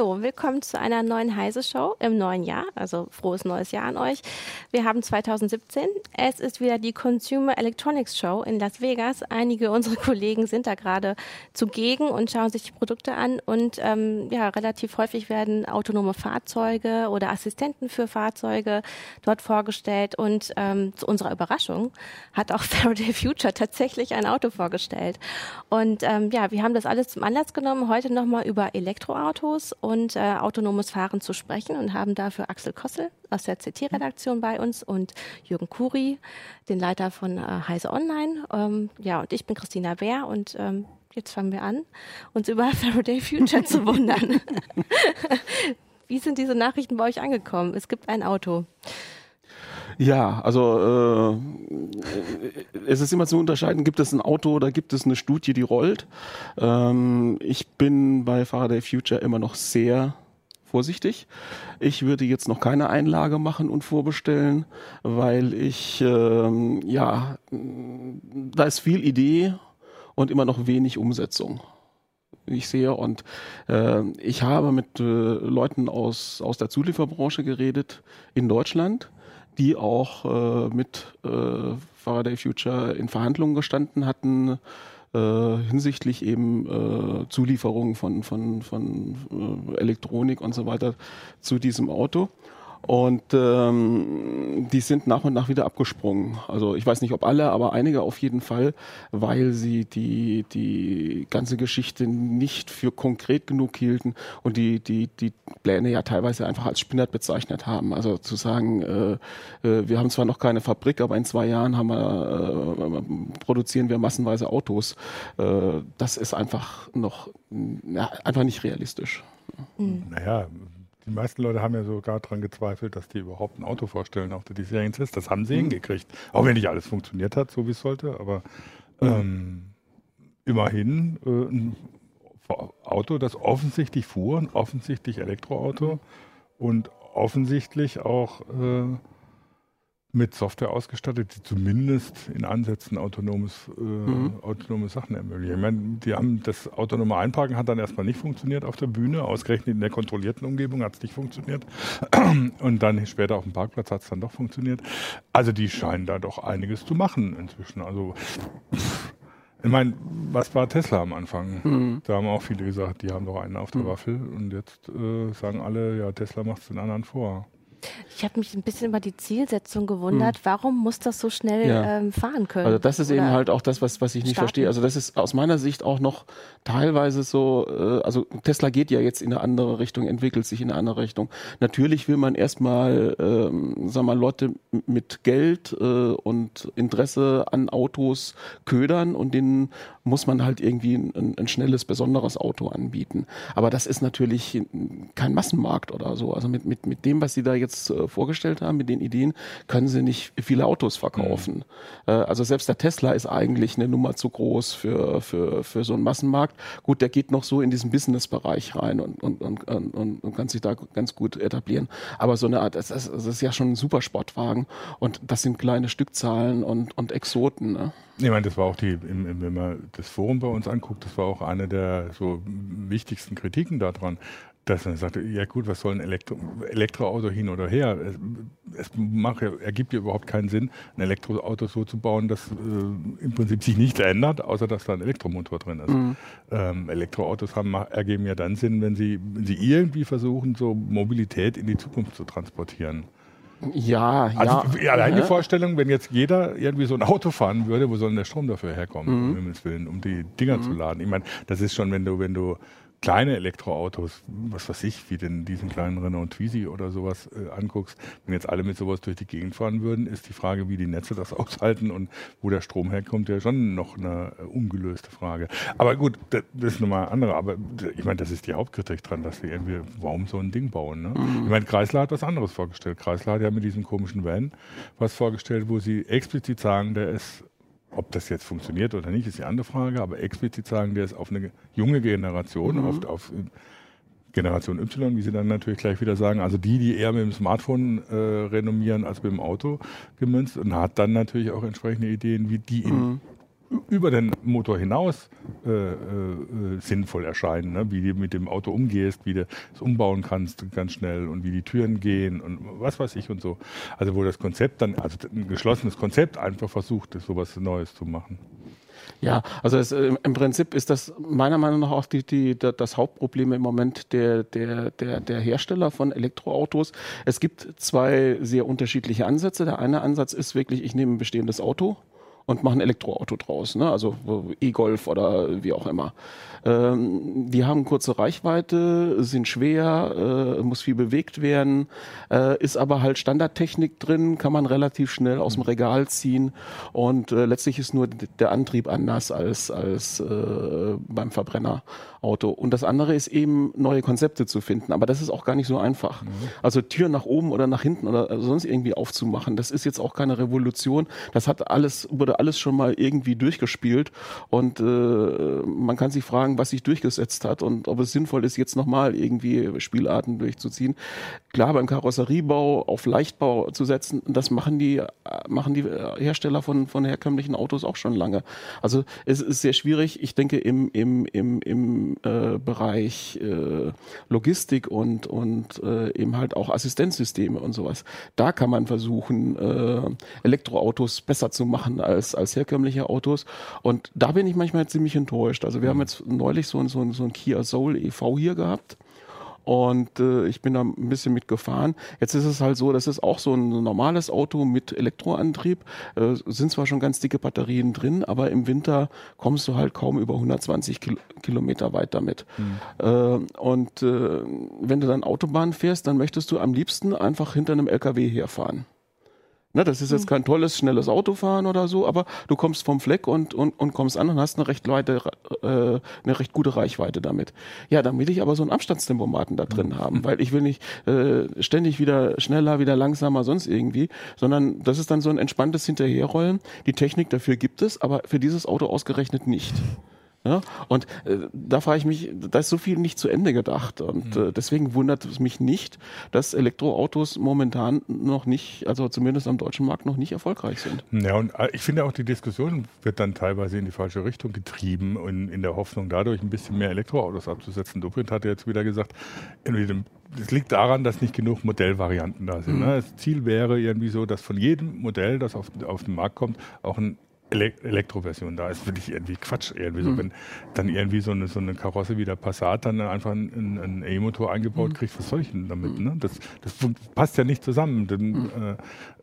Hallo, willkommen zu einer neuen Heise-Show im neuen Jahr. Also frohes neues Jahr an euch. Wir haben 2017. Es ist wieder die Consumer Electronics Show in Las Vegas. Einige unserer Kollegen sind da gerade zugegen und schauen sich die Produkte an. Und ähm, ja, relativ häufig werden autonome Fahrzeuge oder Assistenten für Fahrzeuge dort vorgestellt. Und ähm, zu unserer Überraschung hat auch Faraday Future tatsächlich ein Auto vorgestellt. Und ähm, ja, wir haben das alles zum Anlass genommen, heute nochmal über Elektroautos und äh, autonomes Fahren zu sprechen und haben dafür Axel Kossel aus der CT-Redaktion bei uns und Jürgen Kuri, den Leiter von äh, Heise Online. Ähm, ja, und ich bin Christina Bär und ähm, jetzt fangen wir an, uns über Faraday Future zu wundern. Wie sind diese Nachrichten bei euch angekommen? Es gibt ein Auto. Ja, also äh, es ist immer zu unterscheiden, gibt es ein Auto oder gibt es eine Studie, die rollt. Ähm, ich bin bei Faraday Future immer noch sehr vorsichtig. Ich würde jetzt noch keine Einlage machen und vorbestellen, weil ich, ähm, ja, da ist viel Idee und immer noch wenig Umsetzung ich sehe. Und äh, ich habe mit äh, Leuten aus, aus der Zulieferbranche geredet in Deutschland, die auch äh, mit äh, Faraday Future in Verhandlungen gestanden hatten äh, hinsichtlich eben äh, Zulieferungen von, von, von äh, Elektronik und so weiter zu diesem Auto. Und ähm, die sind nach und nach wieder abgesprungen. Also ich weiß nicht, ob alle, aber einige auf jeden Fall, weil sie die, die ganze Geschichte nicht für konkret genug hielten und die, die, die Pläne ja teilweise einfach als Spinnert bezeichnet haben. Also zu sagen, äh, äh, wir haben zwar noch keine Fabrik, aber in zwei Jahren haben wir, äh, produzieren wir massenweise Autos. Äh, das ist einfach noch ja, einfach nicht realistisch. Mhm. Naja, die meisten Leute haben ja sogar daran gezweifelt, dass die überhaupt ein Auto vorstellen auf der diesjährigen CES. Das haben sie mhm. hingekriegt. Auch wenn nicht alles funktioniert hat, so wie es sollte, aber mhm. ähm, immerhin äh, ein Auto, das offensichtlich fuhr, ein offensichtlich Elektroauto und offensichtlich auch äh, mit Software ausgestattet, die zumindest in Ansätzen autonomes, äh, mhm. autonome Sachen ermöglichen. Ich meine, die haben das autonome Einparken hat dann erstmal nicht funktioniert auf der Bühne, ausgerechnet in der kontrollierten Umgebung hat es nicht funktioniert. Und dann später auf dem Parkplatz hat es dann doch funktioniert. Also die scheinen da doch einiges zu machen inzwischen. Also ich meine, was war Tesla am Anfang? Mhm. Da haben auch viele gesagt, die haben doch einen auf der mhm. Waffel und jetzt äh, sagen alle, ja, Tesla macht es den anderen vor. Ich habe mich ein bisschen über die Zielsetzung gewundert. Hm. Warum muss das so schnell ja. ähm, fahren können? Also das ist eben halt auch das, was, was ich nicht starten. verstehe. Also das ist aus meiner Sicht auch noch teilweise so, äh, also Tesla geht ja jetzt in eine andere Richtung, entwickelt sich in eine andere Richtung. Natürlich will man erstmal, ähm, sag mal, Leute mit Geld äh, und Interesse an Autos ködern und denen muss man halt irgendwie ein, ein schnelles, besonderes Auto anbieten. Aber das ist natürlich kein Massenmarkt oder so. Also mit, mit, mit dem, was sie da jetzt äh, vorgestellt haben, mit den Ideen, können sie nicht viele Autos verkaufen. Mhm. Äh, also selbst der Tesla ist eigentlich eine Nummer zu groß für, für, für so einen Massenmarkt. Gut, der geht noch so in diesen Business-Bereich rein und, und, und, und, und kann sich da ganz gut etablieren. Aber so eine Art, das ist, das ist ja schon ein Supersportwagen und das sind kleine Stückzahlen und, und Exoten. Ne? Ich meine, das war auch die, wenn man das Forum bei uns anguckt, das war auch eine der so wichtigsten Kritiken daran dass er sagte, ja gut, was soll ein Elektro Elektroauto hin oder her? Es, es mache, ergibt ja überhaupt keinen Sinn, ein Elektroauto so zu bauen, dass äh, im Prinzip sich nichts ändert, außer dass da ein Elektromotor drin ist. Mhm. Ähm, Elektroautos haben, ergeben ja dann Sinn, wenn sie, wenn sie irgendwie versuchen, so Mobilität in die Zukunft zu transportieren. Ja, also ja. Allein die Vorstellung, wenn jetzt jeder irgendwie so ein Auto fahren würde, wo soll denn der Strom dafür herkommen, mhm. um Willen, um die Dinger mhm. zu laden? Ich meine, das ist schon, wenn du, wenn du kleine Elektroautos, was weiß ich, wie denn diesen kleinen Renault Twizy oder sowas äh, anguckst, wenn jetzt alle mit sowas durch die Gegend fahren würden, ist die Frage, wie die Netze das aushalten und wo der Strom herkommt, ja schon noch eine äh, ungelöste Frage. Aber gut, das, das ist nochmal andere. Aber ich meine, das ist die Hauptkritik dran, dass wir irgendwie, warum so ein Ding bauen? Ne? Mhm. Ich meine, Kreisler hat was anderes vorgestellt. Kreisler hat ja mit diesem komischen Van was vorgestellt, wo sie explizit sagen, der ist ob das jetzt funktioniert oder nicht, ist die andere Frage, aber explizit sagen wir es auf eine junge Generation, mhm. auf, auf, Generation Y, wie sie dann natürlich gleich wieder sagen, also die, die eher mit dem Smartphone äh, renommieren als mit dem Auto gemünzt und hat dann natürlich auch entsprechende Ideen, wie die in mhm. Über den Motor hinaus äh, äh, sinnvoll erscheinen, ne? wie du mit dem Auto umgehst, wie du es umbauen kannst ganz schnell und wie die Türen gehen und was weiß ich und so. Also wo das Konzept dann, also ein geschlossenes Konzept einfach versucht, sowas Neues zu machen. Ja, also es, äh, im Prinzip ist das meiner Meinung nach auch die, die, das Hauptproblem im Moment der, der, der, der Hersteller von Elektroautos. Es gibt zwei sehr unterschiedliche Ansätze. Der eine Ansatz ist wirklich, ich nehme ein bestehendes Auto und mache ein Elektroauto draus, ne? also E-Golf oder wie auch immer. Ähm, die haben kurze Reichweite, sind schwer, äh, muss viel bewegt werden, äh, ist aber halt Standardtechnik drin, kann man relativ schnell aus dem Regal ziehen und äh, letztlich ist nur der Antrieb anders als, als äh, beim Verbrennerauto. Und das andere ist eben neue Konzepte zu finden, aber das ist auch gar nicht so einfach. Mhm. Also Türen nach oben oder nach hinten oder sonst irgendwie aufzumachen, das ist jetzt auch keine Revolution. Das hat alles, wurde alles schon mal irgendwie durchgespielt und äh, man kann sich fragen, was sich durchgesetzt hat und ob es sinnvoll ist, jetzt nochmal irgendwie Spielarten durchzuziehen. Klar, beim Karosseriebau auf Leichtbau zu setzen, das machen die, machen die Hersteller von, von herkömmlichen Autos auch schon lange. Also es ist sehr schwierig. Ich denke, im, im, im, im äh, Bereich äh, Logistik und, und äh, eben halt auch Assistenzsysteme und sowas, da kann man versuchen, äh, Elektroautos besser zu machen als, als herkömmliche Autos. Und da bin ich manchmal ziemlich enttäuscht. Also wir haben jetzt neulich so, so, so ein Kia Soul EV hier gehabt. Und äh, ich bin da ein bisschen mitgefahren. Jetzt ist es halt so, das ist auch so ein normales Auto mit Elektroantrieb. Äh, sind zwar schon ganz dicke Batterien drin, aber im Winter kommst du halt kaum über 120 Kil Kilometer weit damit. Mhm. Äh, und äh, wenn du dann Autobahn fährst, dann möchtest du am liebsten einfach hinter einem LKW herfahren. Ne, das ist jetzt hm. kein tolles, schnelles Autofahren oder so, aber du kommst vom Fleck und, und, und kommst an und hast eine recht, weite, äh, eine recht gute Reichweite damit. Ja, dann will ich aber so einen Abstandstempomaten da drin haben, hm. weil ich will nicht äh, ständig wieder schneller, wieder langsamer, sonst irgendwie, sondern das ist dann so ein entspanntes Hinterherrollen. Die Technik dafür gibt es, aber für dieses Auto ausgerechnet nicht. Ja? Und äh, da frage ich mich, da ist so viel nicht zu Ende gedacht. Und mhm. äh, deswegen wundert es mich nicht, dass Elektroautos momentan noch nicht, also zumindest am deutschen Markt noch nicht erfolgreich sind. Ja, und äh, ich finde auch, die Diskussion wird dann teilweise in die falsche Richtung getrieben und in der Hoffnung, dadurch ein bisschen mehr Elektroautos abzusetzen. Dobrindt hat jetzt wieder gesagt, das liegt daran, dass nicht genug Modellvarianten da sind. Mhm. Das Ziel wäre irgendwie so, dass von jedem Modell, das auf, auf den Markt kommt, auch ein Elektroversion da ist, finde ich irgendwie Quatsch. Irgendwie so, mhm. wenn dann irgendwie so eine, so eine Karosse wie der Passat dann einfach einen, einen E-Motor eingebaut mhm. kriegt, was soll ich denn damit? Mhm. Ne? Das, das passt ja nicht zusammen. Dann mhm.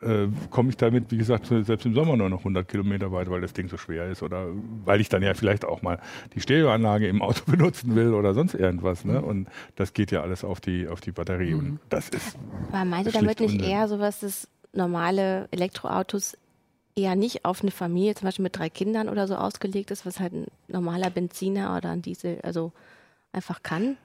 äh, äh, komme ich damit, wie gesagt, selbst im Sommer nur noch 100 Kilometer weit, weil das Ding so schwer ist oder weil ich dann ja vielleicht auch mal die Stereoanlage im Auto benutzen will oder sonst irgendwas. Ne? Mhm. Und das geht ja alles auf die, auf die Batterie und mhm. das ist. Aber meinte damit nicht eher sowas, dass normale Elektroautos eher nicht auf eine Familie, zum Beispiel mit drei Kindern oder so ausgelegt ist, was halt ein normaler Benziner oder ein Diesel also einfach kann?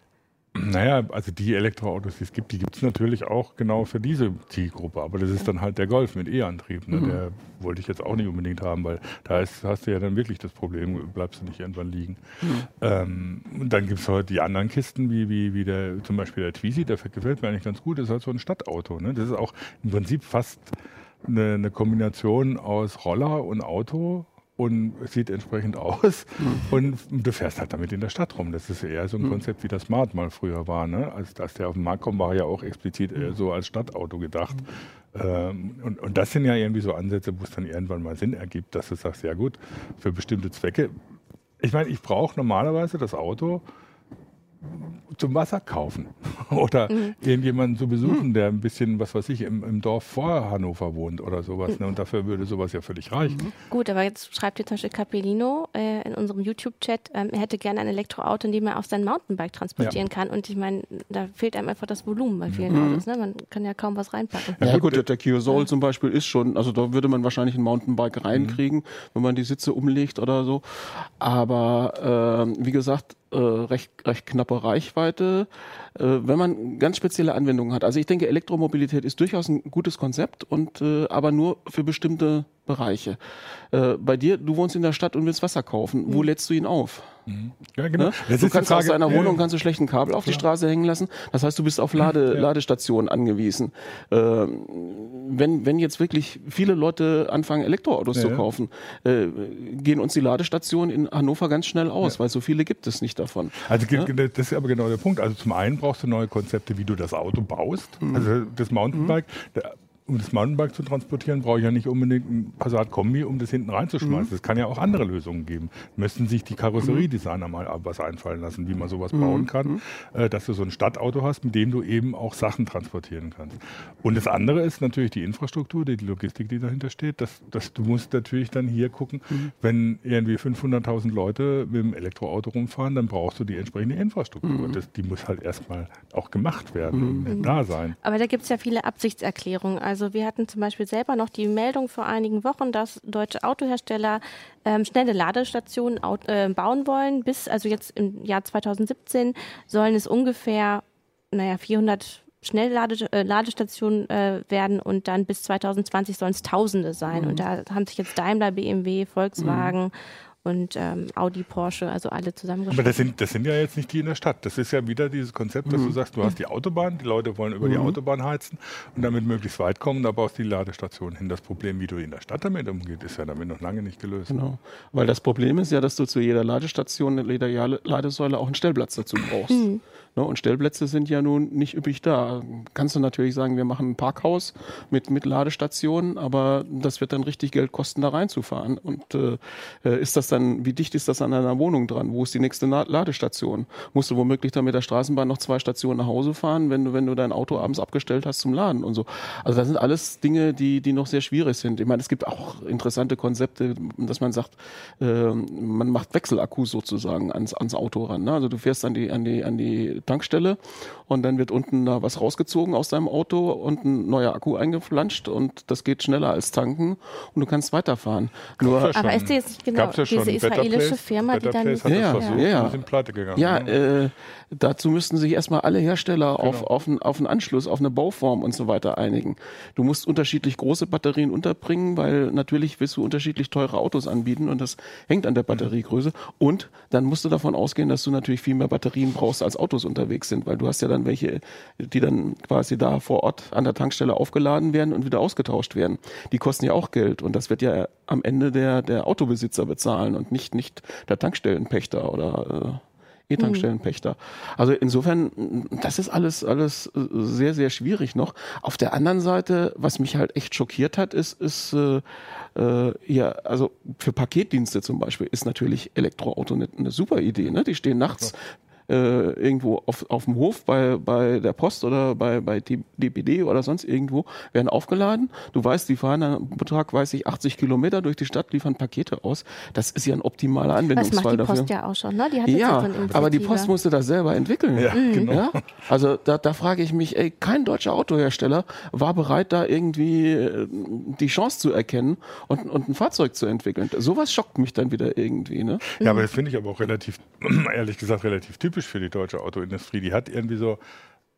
Naja, also die Elektroautos, die es gibt, die gibt es natürlich auch genau für diese Zielgruppe. Aber das ist dann halt der Golf mit E-Antrieb. Ne? Mhm. Der wollte ich jetzt auch nicht unbedingt haben, weil da ist, hast du ja dann wirklich das Problem, bleibst du nicht irgendwann liegen. Mhm. Ähm, und dann gibt es halt die anderen Kisten, wie, wie, wie der, zum Beispiel der Twizy, der gefällt mir eigentlich ganz gut, das ist halt so ein Stadtauto. Ne? Das ist auch im Prinzip fast eine, eine Kombination aus Roller und Auto und sieht entsprechend aus. Mhm. Und du fährst halt damit in der Stadt rum. Das ist eher so ein mhm. Konzept, wie das Smart mal früher war. Ne? Als, als der auf den Markt kommt, war ja auch explizit eher so als Stadtauto gedacht. Mhm. Ähm, und, und das sind ja irgendwie so Ansätze, wo es dann irgendwann mal Sinn ergibt, dass du sagst, ja gut, für bestimmte Zwecke. Ich meine, ich brauche normalerweise das Auto, zum Wasser kaufen oder mhm. irgendjemanden zu besuchen, der ein bisschen, was weiß ich, im, im, Dorf vor Hannover wohnt oder sowas. Ne? Und dafür würde sowas ja völlig reichen. Mhm. Gut, aber jetzt schreibt hier zum Beispiel Capellino äh, in unserem YouTube-Chat, ähm, er hätte gerne ein Elektroauto, in dem er auf sein Mountainbike transportieren ja. kann. Und ich meine, da fehlt einem einfach das Volumen bei vielen mhm. Autos. Ne? Man kann ja kaum was reinpacken. Ja, ja gut, der, der Kia Soul ja. zum Beispiel ist schon, also da würde man wahrscheinlich ein Mountainbike reinkriegen, mhm. wenn man die Sitze umlegt oder so. Aber äh, wie gesagt, äh, recht, recht knappe Reichweite, äh, wenn man ganz spezielle Anwendungen hat. Also ich denke, Elektromobilität ist durchaus ein gutes Konzept und äh, aber nur für bestimmte Bereiche. Äh, bei dir, du wohnst in der Stadt und willst Wasser kaufen. Wo mhm. lädst du ihn auf? Ja, genau. Ne? Du kannst aus deiner Wohnung kannst du schlecht ein Kabel auf Klar. die Straße hängen lassen. Das heißt, du bist auf Lade, ja. Ladestationen angewiesen. Ähm, wenn, wenn jetzt wirklich viele Leute anfangen, Elektroautos ja, zu kaufen, äh, gehen uns die Ladestationen in Hannover ganz schnell aus, weil so viele gibt es nicht davon. Also das ist aber genau der Punkt. Also zum einen brauchst du neue Konzepte, wie du das Auto baust. Mhm. Also das Mountainbike. Mhm um das Mountainbike zu transportieren, brauche ich ja nicht unbedingt ein Passat-Kombi, um das hinten reinzuschmeißen. Es mhm. kann ja auch andere Lösungen geben. Müssten sich die Karosseriedesigner mal was einfallen lassen, wie man sowas mhm. bauen kann, mhm. äh, dass du so ein Stadtauto hast, mit dem du eben auch Sachen transportieren kannst. Und das andere ist natürlich die Infrastruktur, die Logistik, die dahinter steht. Dass, dass du musst natürlich dann hier gucken, mhm. wenn irgendwie 500.000 Leute mit dem Elektroauto rumfahren, dann brauchst du die entsprechende Infrastruktur. Mhm. Das, die muss halt erstmal auch gemacht werden und da sein. Aber da gibt es ja viele Absichtserklärungen. Also wir hatten zum Beispiel selber noch die Meldung vor einigen Wochen, dass deutsche Autohersteller ähm, schnelle Ladestationen äh, bauen wollen. Bis, also jetzt im Jahr 2017 sollen es ungefähr, naja, 400 Schnellladestationen äh, äh, werden und dann bis 2020 sollen es Tausende sein. Mhm. Und da haben sich jetzt Daimler, BMW, Volkswagen mhm und ähm, Audi, Porsche, also alle zusammengeschlossen. Aber das sind, das sind ja jetzt nicht die in der Stadt. Das ist ja wieder dieses Konzept, dass mhm. du sagst, du hast die Autobahn, die Leute wollen über mhm. die Autobahn heizen und damit möglichst weit kommen, da baust du die Ladestation hin. Das Problem, wie du in der Stadt damit umgehst, ist ja damit noch lange nicht gelöst. Genau. Weil das Problem ist ja, dass du zu jeder Ladestation, jeder Ladesäule auch einen Stellplatz dazu brauchst. Mhm. Ne? Und Stellplätze sind ja nun nicht üppig da. Kannst du natürlich sagen, wir machen ein Parkhaus mit, mit Ladestationen, aber das wird dann richtig Geld kosten, da reinzufahren. Und äh, ist das dann, wie dicht ist das an einer Wohnung dran? Wo ist die nächste Ladestation? Musst du womöglich dann mit der Straßenbahn noch zwei Stationen nach Hause fahren, wenn du, wenn du dein Auto abends abgestellt hast zum Laden und so. Also das sind alles Dinge, die, die noch sehr schwierig sind. Ich meine, es gibt auch interessante Konzepte, dass man sagt, äh, man macht Wechselakkus sozusagen ans, ans Auto ran. Ne? Also du fährst an die, an die, an die Tankstelle und dann wird unten da was rausgezogen aus deinem Auto und ein neuer Akku eingeflanscht und das geht schneller als tanken und du kannst weiterfahren. Nur, ja aber ist die jetzt nicht genau ja diese israelische Firma, Better die dann... Place hat ja, das versucht ja, ja. sind pleite gegangen. Ja, ne? äh, Dazu müssten sich erstmal alle Hersteller genau. auf, auf, einen, auf einen Anschluss, auf eine Bauform und so weiter einigen. Du musst unterschiedlich große Batterien unterbringen, weil natürlich willst du unterschiedlich teure Autos anbieten und das hängt an der Batteriegröße. Und dann musst du davon ausgehen, dass du natürlich viel mehr Batterien brauchst, als Autos unterwegs sind, weil du hast ja dann welche, die dann quasi da vor Ort an der Tankstelle aufgeladen werden und wieder ausgetauscht werden. Die kosten ja auch Geld und das wird ja am Ende der, der Autobesitzer bezahlen und nicht, nicht der Tankstellenpächter oder äh, E-Tankstellenpächter. Also insofern, das ist alles, alles sehr, sehr schwierig noch. Auf der anderen Seite, was mich halt echt schockiert hat, ist, ist äh, äh, ja, also für Paketdienste zum Beispiel ist natürlich Elektroauto eine, eine super Idee. Ne? Die stehen nachts äh, irgendwo auf, auf dem Hof bei, bei der Post oder bei, bei DPD oder sonst irgendwo, werden aufgeladen. Du weißt, die fahren pro Tag, weiß ich, 80 Kilometer durch die Stadt, liefern Pakete aus. Das ist ja ein optimaler Anwendungsfall das macht die Post ja auch schon, ne? Die hat ja, aber die Post musste das selber entwickeln. Ja, mhm. genau. Ja? Also da, da frage ich mich, ey, kein deutscher Autohersteller war bereit, da irgendwie äh, die Chance zu erkennen und, und ein Fahrzeug zu entwickeln. Sowas schockt mich dann wieder irgendwie. Ne? Ja, aber das finde ich aber auch relativ, ehrlich gesagt, relativ typisch typisch für die deutsche Autoindustrie. Die hat irgendwie so,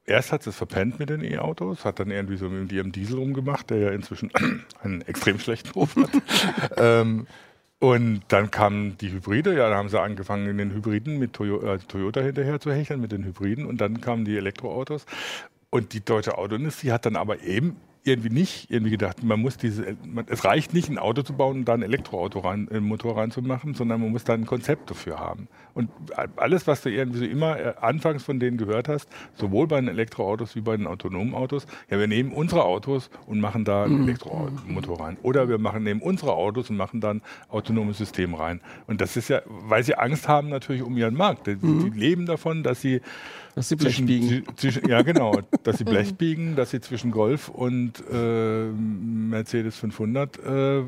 erst hat es verpennt mit den E-Autos, hat dann irgendwie so mit ihrem Diesel rumgemacht, der ja inzwischen einen extrem schlechten Ruf hat. ähm, und dann kamen die Hybride, ja, da haben sie angefangen, in den Hybriden mit Toyota, äh, Toyota hinterher zu hecheln, mit den Hybriden. Und dann kamen die Elektroautos. Und die deutsche Autoindustrie hat dann aber eben irgendwie nicht irgendwie gedacht, man muss diese, man, es reicht nicht, ein Auto zu bauen und da ein Elektroauto rein, einen Motor reinzumachen, sondern man muss da ein Konzept dafür haben. Und alles, was du irgendwie so immer äh, anfangs von denen gehört hast, sowohl bei den Elektroautos wie bei den autonomen Autos, ja, wir nehmen unsere Autos und machen da einen mhm. Elektromotor rein. Oder wir machen, nehmen unsere Autos und machen dann autonomes System rein. Und das ist ja, weil sie Angst haben natürlich um ihren Markt. Die, mhm. die leben davon, dass sie dass sie Blech zwischen, biegen. Zwischen, ja, genau. Dass sie Blech biegen, dass sie zwischen Golf und äh, Mercedes 500 äh,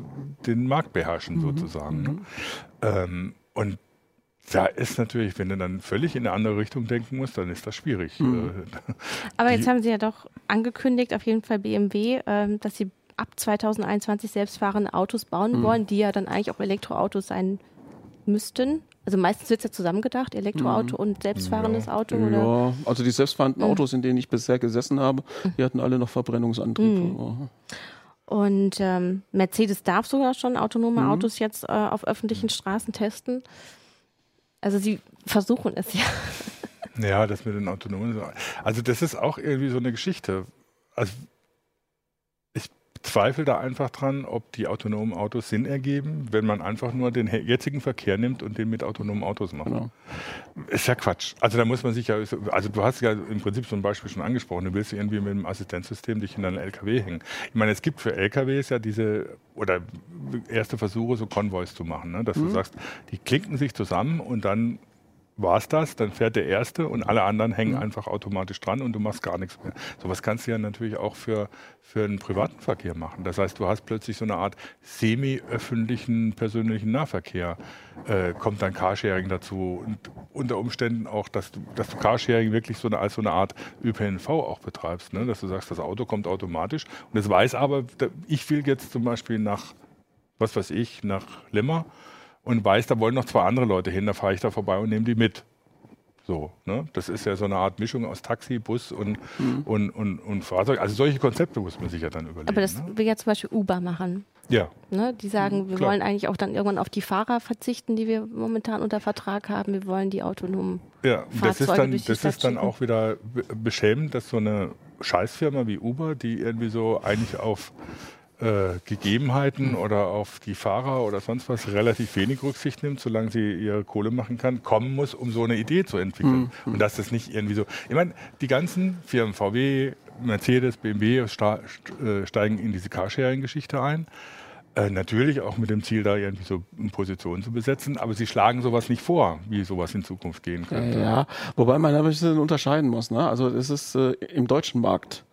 den Markt beherrschen, mhm. sozusagen. Ne? Mhm. Ähm, und da ist natürlich, wenn du dann völlig in eine andere Richtung denken musst, dann ist das schwierig. Mhm. Äh, Aber jetzt haben Sie ja doch angekündigt, auf jeden Fall BMW, äh, dass Sie ab 2021 selbstfahrende Autos bauen mhm. wollen, die ja dann eigentlich auch Elektroautos sein müssten. Also meistens wird es ja zusammengedacht, Elektroauto mhm. und selbstfahrendes ja. Auto, oder? Ja, also die selbstfahrenden mhm. Autos, in denen ich bisher gesessen habe, mhm. die hatten alle noch Verbrennungsantrieb. Mhm. Und ähm, Mercedes darf sogar schon autonome mhm. Autos jetzt äh, auf öffentlichen Straßen testen. Also sie versuchen es ja. Ja, das mit den autonomen. Also das ist auch irgendwie so eine Geschichte. Also zweifle da einfach dran, ob die autonomen Autos Sinn ergeben, wenn man einfach nur den jetzigen Verkehr nimmt und den mit autonomen Autos macht. Genau. Ist ja Quatsch. Also da muss man sich ja, also du hast ja im Prinzip so ein Beispiel schon angesprochen, du willst irgendwie mit dem Assistenzsystem dich in einen LKW hängen. Ich meine, es gibt für LKWs ja diese, oder erste Versuche, so Konvois zu machen, ne? dass mhm. du sagst, die klinken sich zusammen und dann war es das, dann fährt der Erste und alle anderen hängen mhm. einfach automatisch dran und du machst gar nichts mehr. Sowas kannst du ja natürlich auch für, für einen privaten Verkehr machen. Das heißt, du hast plötzlich so eine Art semi-öffentlichen persönlichen Nahverkehr. Äh, kommt dann Carsharing dazu und unter Umständen auch, dass du, dass du Carsharing wirklich so eine, als so eine Art ÖPNV auch betreibst. Ne? Dass du sagst, das Auto kommt automatisch und es weiß aber, ich will jetzt zum Beispiel nach, was weiß ich, nach Limmer und weiß, da wollen noch zwei andere Leute hin, da fahre ich da vorbei und nehme die mit. So, ne? Das ist ja so eine Art Mischung aus Taxi, Bus und, mhm. und, und, und Fahrzeug. Also solche Konzepte muss man sich ja dann überlegen. Aber das ne? will ja zum Beispiel Uber machen. Ja. Ne? Die sagen, wir Klar. wollen eigentlich auch dann irgendwann auf die Fahrer verzichten, die wir momentan unter Vertrag haben. Wir wollen die autonomen ja, Fahrzeuge das ist dann, das ist dann auch wieder beschämend, dass so eine Scheißfirma wie Uber, die irgendwie so eigentlich auf äh, Gegebenheiten oder auf die Fahrer oder sonst was relativ wenig Rücksicht nimmt, solange sie ihre Kohle machen kann, kommen muss, um so eine Idee zu entwickeln. Mhm. Und dass das nicht irgendwie so. Ich meine, die ganzen Firmen VW, Mercedes, BMW äh, steigen in diese Carsharing-Geschichte ein. Äh, natürlich auch mit dem Ziel, da irgendwie so Positionen zu besetzen, aber sie schlagen sowas nicht vor, wie sowas in Zukunft gehen könnte. Ja, wobei man da ein bisschen unterscheiden muss. Ne? Also es ist äh, im deutschen Markt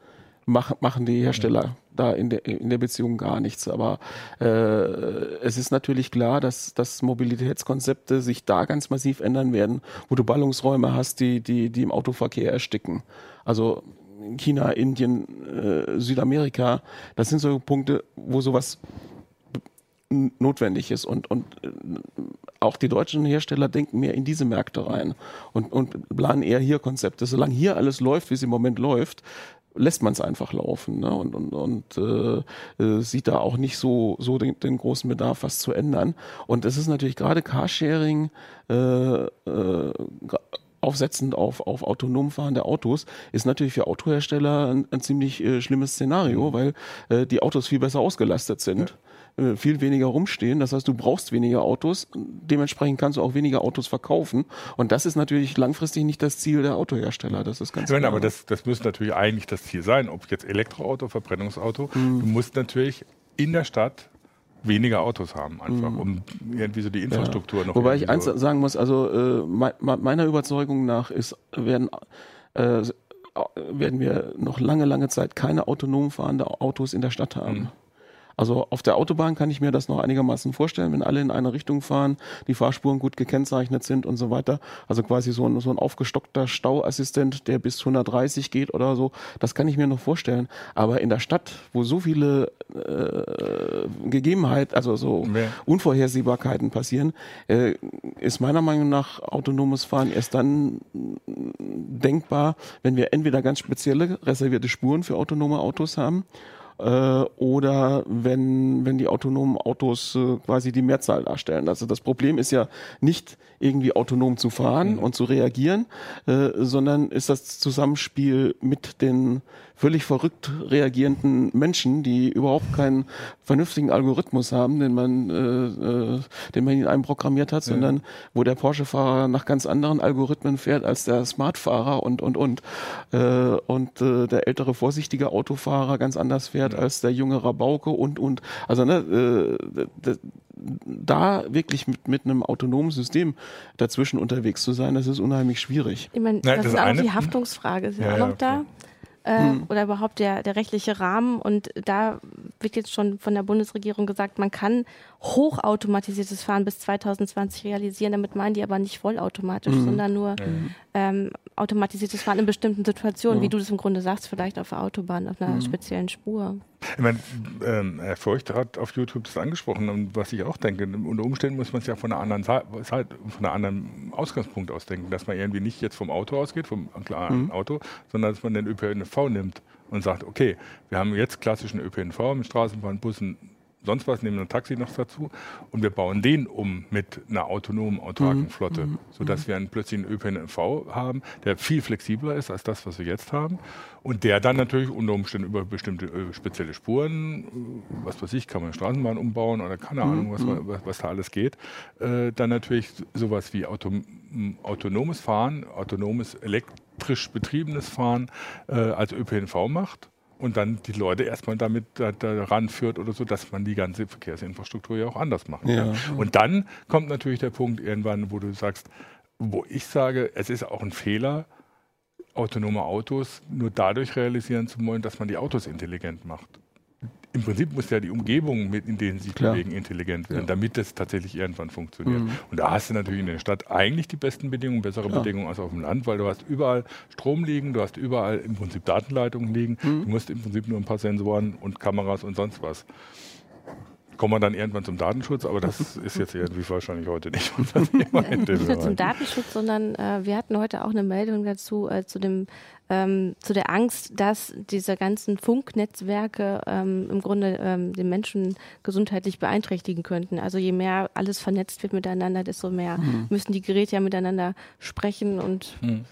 mach, machen die Hersteller da in der, in der Beziehung gar nichts. Aber äh, es ist natürlich klar, dass, dass Mobilitätskonzepte sich da ganz massiv ändern werden, wo du Ballungsräume hast, die, die, die im Autoverkehr ersticken. Also China, Indien, äh, Südamerika, das sind so Punkte, wo sowas notwendig ist und, und äh, auch die deutschen Hersteller denken mehr in diese Märkte rein und, und planen eher hier Konzepte. Solange hier alles läuft, wie es im Moment läuft, lässt man es einfach laufen ne? und, und, und äh, äh, sieht da auch nicht so, so den, den großen Bedarf, was zu ändern. Und es ist natürlich gerade Carsharing äh, äh, aufsetzend auf, auf autonom fahrende Autos, ist natürlich für Autohersteller ein, ein ziemlich äh, schlimmes Szenario, mhm. weil äh, die Autos viel besser ausgelastet sind. Ja äh, viel weniger rumstehen. Das heißt, du brauchst weniger Autos. Dementsprechend kannst du auch weniger Autos verkaufen. Und das ist natürlich langfristig nicht das Ziel der Autohersteller. Das ist ganz ja, klar. Aber das, das müsste natürlich eigentlich das Ziel sein. Ob jetzt Elektroauto, Verbrennungsauto. Mhm. Du musst natürlich in der Stadt weniger Autos haben, einfach, mhm. um irgendwie so die Infrastruktur ja. noch. Wobei ich eins so sagen muss, also äh, me meiner Überzeugung nach ist, werden äh, werden wir noch lange, lange Zeit keine autonom fahrende Autos in der Stadt haben. Mhm. Also auf der Autobahn kann ich mir das noch einigermaßen vorstellen, wenn alle in eine Richtung fahren, die Fahrspuren gut gekennzeichnet sind und so weiter. Also quasi so ein, so ein aufgestockter Stauassistent, der bis 130 geht oder so, das kann ich mir noch vorstellen. Aber in der Stadt, wo so viele äh, Gegebenheiten, also so ja. Unvorhersehbarkeiten passieren, äh, ist meiner Meinung nach autonomes Fahren erst dann denkbar, wenn wir entweder ganz spezielle reservierte Spuren für autonome Autos haben äh, oder wenn, wenn die autonomen Autos äh, quasi die Mehrzahl darstellen. Also das Problem ist ja nicht irgendwie autonom zu fahren mhm. und zu reagieren, äh, sondern ist das Zusammenspiel mit den völlig verrückt reagierenden Menschen, die überhaupt keinen vernünftigen Algorithmus haben, den man, äh, äh, den man in einem programmiert hat, ja. sondern wo der Porsche-Fahrer nach ganz anderen Algorithmen fährt als der Smart-Fahrer und und und äh, und äh, der ältere vorsichtige Autofahrer ganz anders fährt ja. als der junge Rabauke und und also ne, äh, da wirklich mit, mit einem autonomen System dazwischen unterwegs zu sein, das ist unheimlich schwierig. Ich meine, das, das ist auch eine, die Haftungsfrage, ist ja, ja auch noch da. Äh, hm. Oder überhaupt der, der rechtliche Rahmen. Und da wird jetzt schon von der Bundesregierung gesagt, man kann hochautomatisiertes Fahren bis 2020 realisieren. Damit meinen die aber nicht vollautomatisch, mhm. sondern nur mhm. ähm, automatisiertes Fahren in bestimmten Situationen, ja. wie du das im Grunde sagst, vielleicht auf der Autobahn, auf einer mhm. speziellen Spur. Ich meine, ähm, Herr Feucht hat auf YouTube das angesprochen und was ich auch denke, unter Umständen muss man es ja von einer anderen Seite, von einem anderen Ausgangspunkt aus denken, dass man irgendwie nicht jetzt vom Auto ausgeht, vom klaren mhm. Auto, sondern dass man den ÖPNV nimmt und sagt, okay, wir haben jetzt klassischen ÖPNV mit Straßenbahn, Bussen, sonst was, nehmen ein Taxi noch dazu und wir bauen den um mit einer autonomen, autarken mhm. Flotte, mhm. sodass wir einen, plötzlich einen ÖPNV haben, der viel flexibler ist als das, was wir jetzt haben und der dann natürlich unter Umständen über bestimmte äh, spezielle Spuren, äh, was weiß ich, kann man eine Straßenbahn umbauen oder keine mhm. Ahnung, was, mhm. was, was, da alles geht, äh, dann natürlich sowas wie Auto, autonomes Fahren, autonomes elektrisch betriebenes Fahren äh, als ÖPNV macht und dann die Leute erstmal damit da, da ranführt oder so, dass man die ganze Verkehrsinfrastruktur ja auch anders machen kann. Ja. Und dann kommt natürlich der Punkt irgendwann, wo du sagst, wo ich sage, es ist auch ein Fehler, autonome Autos nur dadurch realisieren zu wollen, dass man die Autos intelligent macht im Prinzip muss ja die Umgebung, mit, in denen sie sich bewegen, intelligent werden, ja. damit das tatsächlich irgendwann funktioniert. Mhm. Und da hast du natürlich in der Stadt eigentlich die besten Bedingungen, bessere Klar. Bedingungen als auf dem Land, weil du hast überall Strom liegen, du hast überall im Prinzip Datenleitungen liegen, mhm. du musst im Prinzip nur ein paar Sensoren und Kameras und sonst was kommen wir dann irgendwann zum Datenschutz, aber das ist jetzt irgendwie wahrscheinlich heute nicht unser Thema. nicht nur zum Datenschutz, sondern äh, wir hatten heute auch eine Meldung dazu äh, zu dem ähm, zu der Angst, dass diese ganzen Funknetzwerke ähm, im Grunde ähm, den Menschen gesundheitlich beeinträchtigen könnten. Also je mehr alles vernetzt wird miteinander, desto mehr mhm. müssen die Geräte ja miteinander sprechen und mhm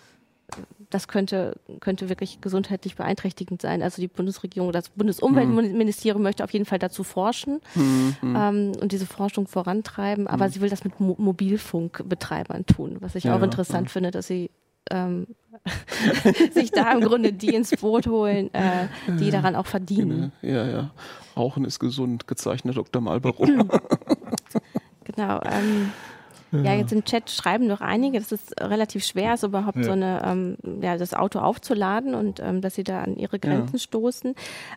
das könnte, könnte wirklich gesundheitlich beeinträchtigend sein. Also die Bundesregierung, das Bundesumweltministerium mhm. möchte auf jeden Fall dazu forschen mhm. ähm, und diese Forschung vorantreiben, aber sie will das mit Mo Mobilfunkbetreibern tun, was ich ja, auch interessant ja. finde, dass sie ähm, sich da im Grunde die ins Boot holen, äh, die daran auch verdienen. Genau. Ja, ja. Rauchen ist gesund, gezeichnet Dr. Malbaro. genau. Ähm, ja. jetzt im Chat schreiben noch einige, dass es relativ schwer ist, überhaupt ja. so eine, ähm, ja, das Auto aufzuladen und ähm, dass sie da an ihre Grenzen ja. stoßen.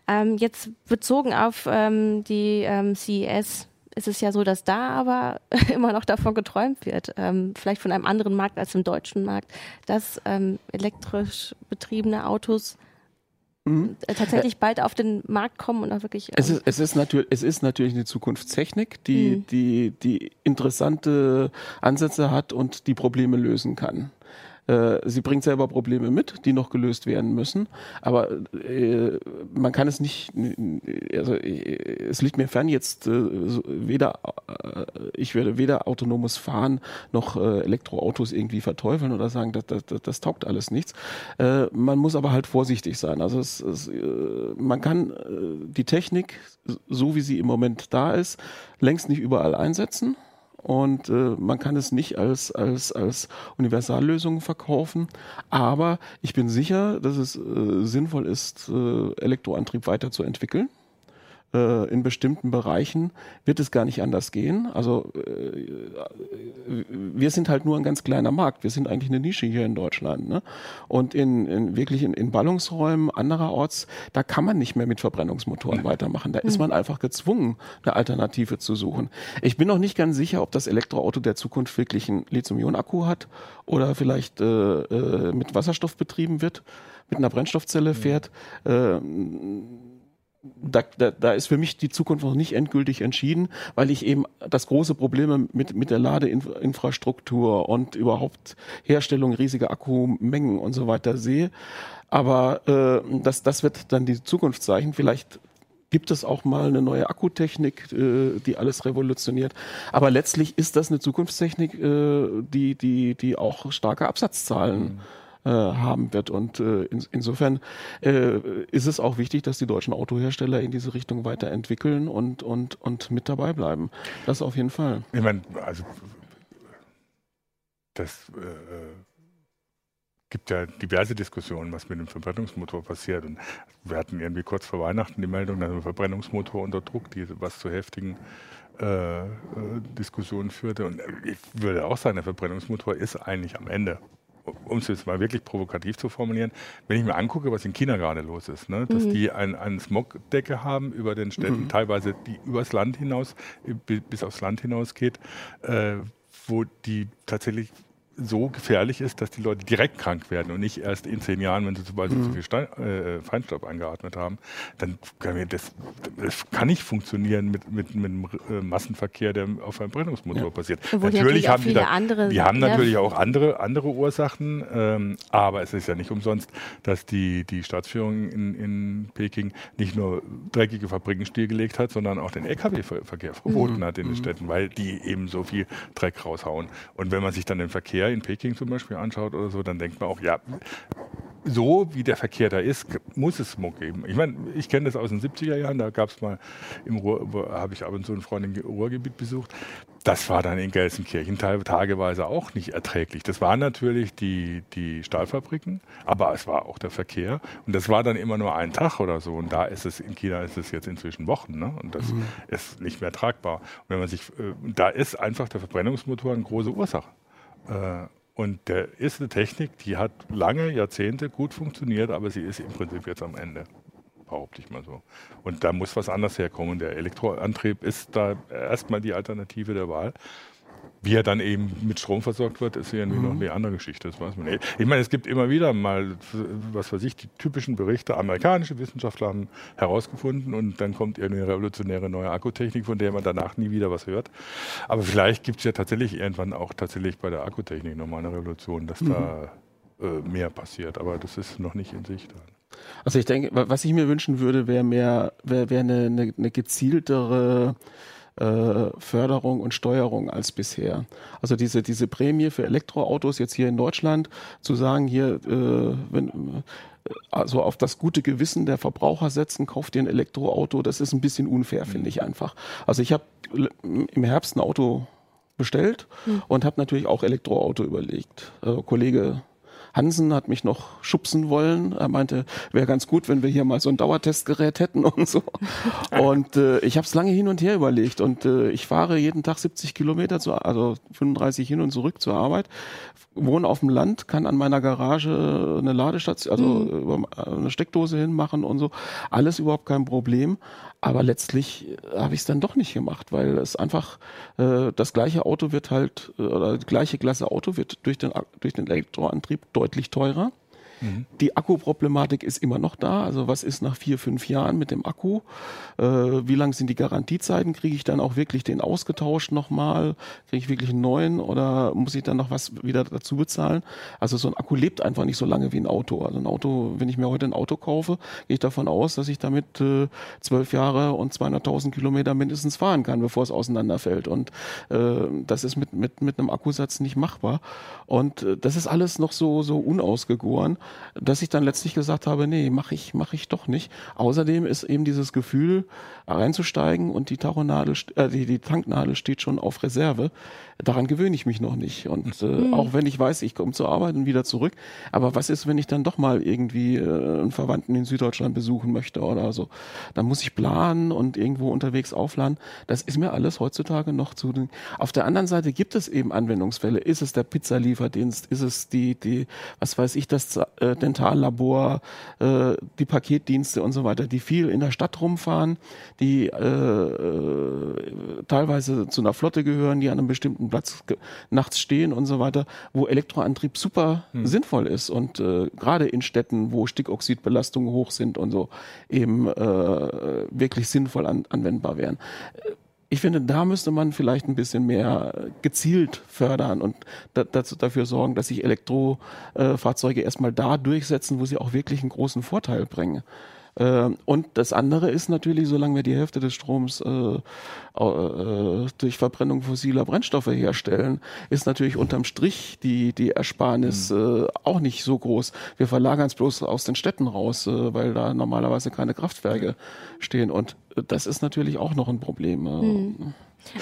Ähm, jetzt bezogen auf ähm, die ähm, CES ist es ja so, dass da aber immer noch davon geträumt wird, ähm, vielleicht von einem anderen Markt als im deutschen Markt, dass ähm, elektrisch betriebene Autos mhm. tatsächlich bald auf den Markt kommen und auch wirklich. Ähm es, ist, es, ist natürlich, es ist natürlich eine Zukunftstechnik, die, mhm. die, die interessante Ansätze hat und die Probleme lösen kann. Äh, sie bringt selber Probleme mit, die noch gelöst werden müssen. Aber äh, man kann es nicht, also äh, es liegt mir fern jetzt äh, weder, äh, ich werde weder autonomes Fahren noch Elektroautos irgendwie verteufeln oder sagen, das, das, das, das taugt alles nichts. Man muss aber halt vorsichtig sein. Also es, es, man kann die Technik, so wie sie im Moment da ist, längst nicht überall einsetzen und äh, man kann es nicht als, als, als Universallösung verkaufen. Aber ich bin sicher, dass es äh, sinnvoll ist, äh, Elektroantrieb weiterzuentwickeln äh, in bestimmten Bereichen wird es gar nicht anders gehen. Also äh, wir sind halt nur ein ganz kleiner Markt. Wir sind eigentlich eine Nische hier in Deutschland. Ne? Und in, in wirklich in, in Ballungsräumen andererorts, da kann man nicht mehr mit Verbrennungsmotoren weitermachen. Da ist man einfach gezwungen, eine Alternative zu suchen. Ich bin noch nicht ganz sicher, ob das Elektroauto der Zukunft wirklich einen Lithium-Ionen-Akku hat oder vielleicht äh, äh, mit Wasserstoff betrieben wird, mit einer Brennstoffzelle fährt. Äh, da, da, da ist für mich die Zukunft noch nicht endgültig entschieden, weil ich eben das große Problem mit, mit der Ladeinfrastruktur und überhaupt Herstellung riesiger Akkumengen und so weiter sehe. Aber äh, das, das wird dann die Zukunft zeigen. Vielleicht gibt es auch mal eine neue Akkutechnik, äh, die alles revolutioniert. Aber letztlich ist das eine Zukunftstechnik, äh, die, die, die auch starke Absatzzahlen mhm äh, haben wird. Und äh, in, insofern äh, ist es auch wichtig, dass die deutschen Autohersteller in diese Richtung weiterentwickeln und, und, und mit dabei bleiben. Das auf jeden Fall. Ich meine, also das äh, gibt ja diverse Diskussionen, was mit dem Verbrennungsmotor passiert. Und wir hatten irgendwie kurz vor Weihnachten die Meldung, dass ein Verbrennungsmotor unter Druck, die was zu heftigen äh, äh, Diskussionen führte. Und ich würde auch sagen, der Verbrennungsmotor ist eigentlich am Ende um es jetzt mal wirklich provokativ zu formulieren, wenn ich mir angucke, was in China gerade los ist, ne, dass mhm. die eine ein Smogdecke haben über den Städten, mhm. teilweise die übers Land hinaus, bis aufs Land hinausgeht, äh, wo die tatsächlich so gefährlich ist, dass die Leute direkt krank werden und nicht erst in zehn Jahren, wenn sie zum Beispiel mhm. zu viel Stein, äh, Feinstaub eingeatmet haben, dann kann das, das kann nicht funktionieren mit, mit, mit einem äh, Massenverkehr, der auf einem Brennungsmotor ja. passiert. Natürlich, natürlich haben die, da, andere, die haben natürlich auch andere, andere Ursachen, ähm, aber es ist ja nicht umsonst, dass die, die Staatsführung in, in Peking nicht nur dreckige Fabriken stillgelegt hat, sondern auch den Lkw-Verkehr verboten mhm. hat in den mhm. Städten, weil die eben so viel Dreck raushauen. Und wenn man sich dann den Verkehr in Peking zum Beispiel anschaut oder so, dann denkt man auch, ja, so wie der Verkehr da ist, muss es Smog geben. Ich meine, ich kenne das aus den 70er Jahren, da gab es mal im Ruhr, habe ich ab und zu einen Freund im Ruhrgebiet besucht. Das war dann in Gelsenkirchen tageweise auch nicht erträglich. Das waren natürlich die, die Stahlfabriken, aber es war auch der Verkehr. Und das war dann immer nur ein Tag oder so. Und da ist es, in China ist es jetzt inzwischen Wochen. Ne? Und das mhm. ist nicht mehr tragbar. Und wenn man sich, äh, da ist einfach der Verbrennungsmotor eine große Ursache. Äh, und der ist eine Technik, die hat lange, Jahrzehnte gut funktioniert, aber sie ist im Prinzip jetzt am Ende, behaupte ich mal so. Und da muss was anderes herkommen. Der Elektroantrieb ist da erstmal die Alternative der Wahl. Wie er dann eben mit Strom versorgt wird, ist irgendwie mhm. noch eine andere Geschichte. Das weiß man nicht. Ich meine, es gibt immer wieder mal, was weiß ich, die typischen Berichte. Amerikanische Wissenschaftler haben herausgefunden und dann kommt irgendeine revolutionäre neue Akkutechnik, von der man danach nie wieder was hört. Aber vielleicht gibt es ja tatsächlich irgendwann auch tatsächlich bei der Akkutechnik nochmal eine Revolution, dass mhm. da äh, mehr passiert. Aber das ist noch nicht in Sicht. Also ich denke, was ich mir wünschen würde, wäre mehr, wäre wär eine, eine, eine gezieltere äh, Förderung und Steuerung als bisher. Also diese, diese Prämie für Elektroautos jetzt hier in Deutschland zu sagen, hier, äh, wenn, äh, also auf das gute Gewissen der Verbraucher setzen, kauft ihr ein Elektroauto, das ist ein bisschen unfair, finde ich einfach. Also ich habe im Herbst ein Auto bestellt mhm. und habe natürlich auch Elektroauto überlegt. Äh, Kollege Hansen hat mich noch schubsen wollen. Er meinte, wäre ganz gut, wenn wir hier mal so ein Dauertestgerät hätten und so. Und äh, ich habe es lange hin und her überlegt und äh, ich fahre jeden Tag 70 Kilometer, zu, also 35 hin und zurück zur Arbeit, wohne auf dem Land, kann an meiner Garage eine Ladestation, also mhm. eine Steckdose hinmachen und so. Alles überhaupt kein Problem. Aber letztlich äh, habe ich es dann doch nicht gemacht, weil es einfach äh, das gleiche Auto wird halt, äh, oder die gleiche Klasse Auto wird durch den, durch den Elektroantrieb deutlich teurer. Mhm. Die Akkuproblematik ist immer noch da. Also was ist nach vier, fünf Jahren mit dem Akku? Äh, wie lang sind die Garantiezeiten? Kriege ich dann auch wirklich den ausgetauscht nochmal? Kriege ich wirklich einen neuen oder muss ich dann noch was wieder dazu bezahlen? Also so ein Akku lebt einfach nicht so lange wie ein Auto. Also ein Auto, wenn ich mir heute ein Auto kaufe, gehe ich davon aus, dass ich damit äh, zwölf Jahre und 200.000 Kilometer mindestens fahren kann, bevor es auseinanderfällt. Und äh, das ist mit, mit, mit einem Akkusatz nicht machbar. Und äh, das ist alles noch so, so unausgegoren dass ich dann letztlich gesagt habe, nee, mache ich, mach ich doch nicht. Außerdem ist eben dieses Gefühl, reinzusteigen und die Tachonadel, äh, die, die Tanknadel steht schon auf Reserve. Daran gewöhne ich mich noch nicht. Und äh, mhm. auch wenn ich weiß, ich komme zur Arbeit und wieder zurück. Aber was ist, wenn ich dann doch mal irgendwie äh, einen Verwandten in Süddeutschland besuchen möchte oder so? Dann muss ich planen und irgendwo unterwegs aufladen. Das ist mir alles heutzutage noch zu. Auf der anderen Seite gibt es eben Anwendungsfälle. Ist es der Pizzalieferdienst? Ist es die, die, was weiß ich, das äh, Dentallabor, äh, die Paketdienste und so weiter, die viel in der Stadt rumfahren, die äh, äh, teilweise zu einer Flotte gehören, die an einem bestimmten Platz nachts stehen und so weiter, wo Elektroantrieb super hm. sinnvoll ist und äh, gerade in Städten, wo Stickoxidbelastungen hoch sind und so, eben äh, wirklich sinnvoll an, anwendbar wären ich finde, da müsste man vielleicht ein bisschen mehr gezielt fördern und da, dazu, dafür sorgen, dass sich Elektrofahrzeuge erstmal da durchsetzen, wo sie auch wirklich einen großen Vorteil bringen. Ähm, und das andere ist natürlich, solange wir die Hälfte des Stroms äh, äh, durch Verbrennung fossiler Brennstoffe herstellen, ist natürlich unterm Strich die, die Ersparnis mhm. äh, auch nicht so groß. Wir verlagern es bloß aus den Städten raus, weil da normalerweise keine Kraftwerke stehen. Und das ist natürlich auch noch ein Problem. Mhm.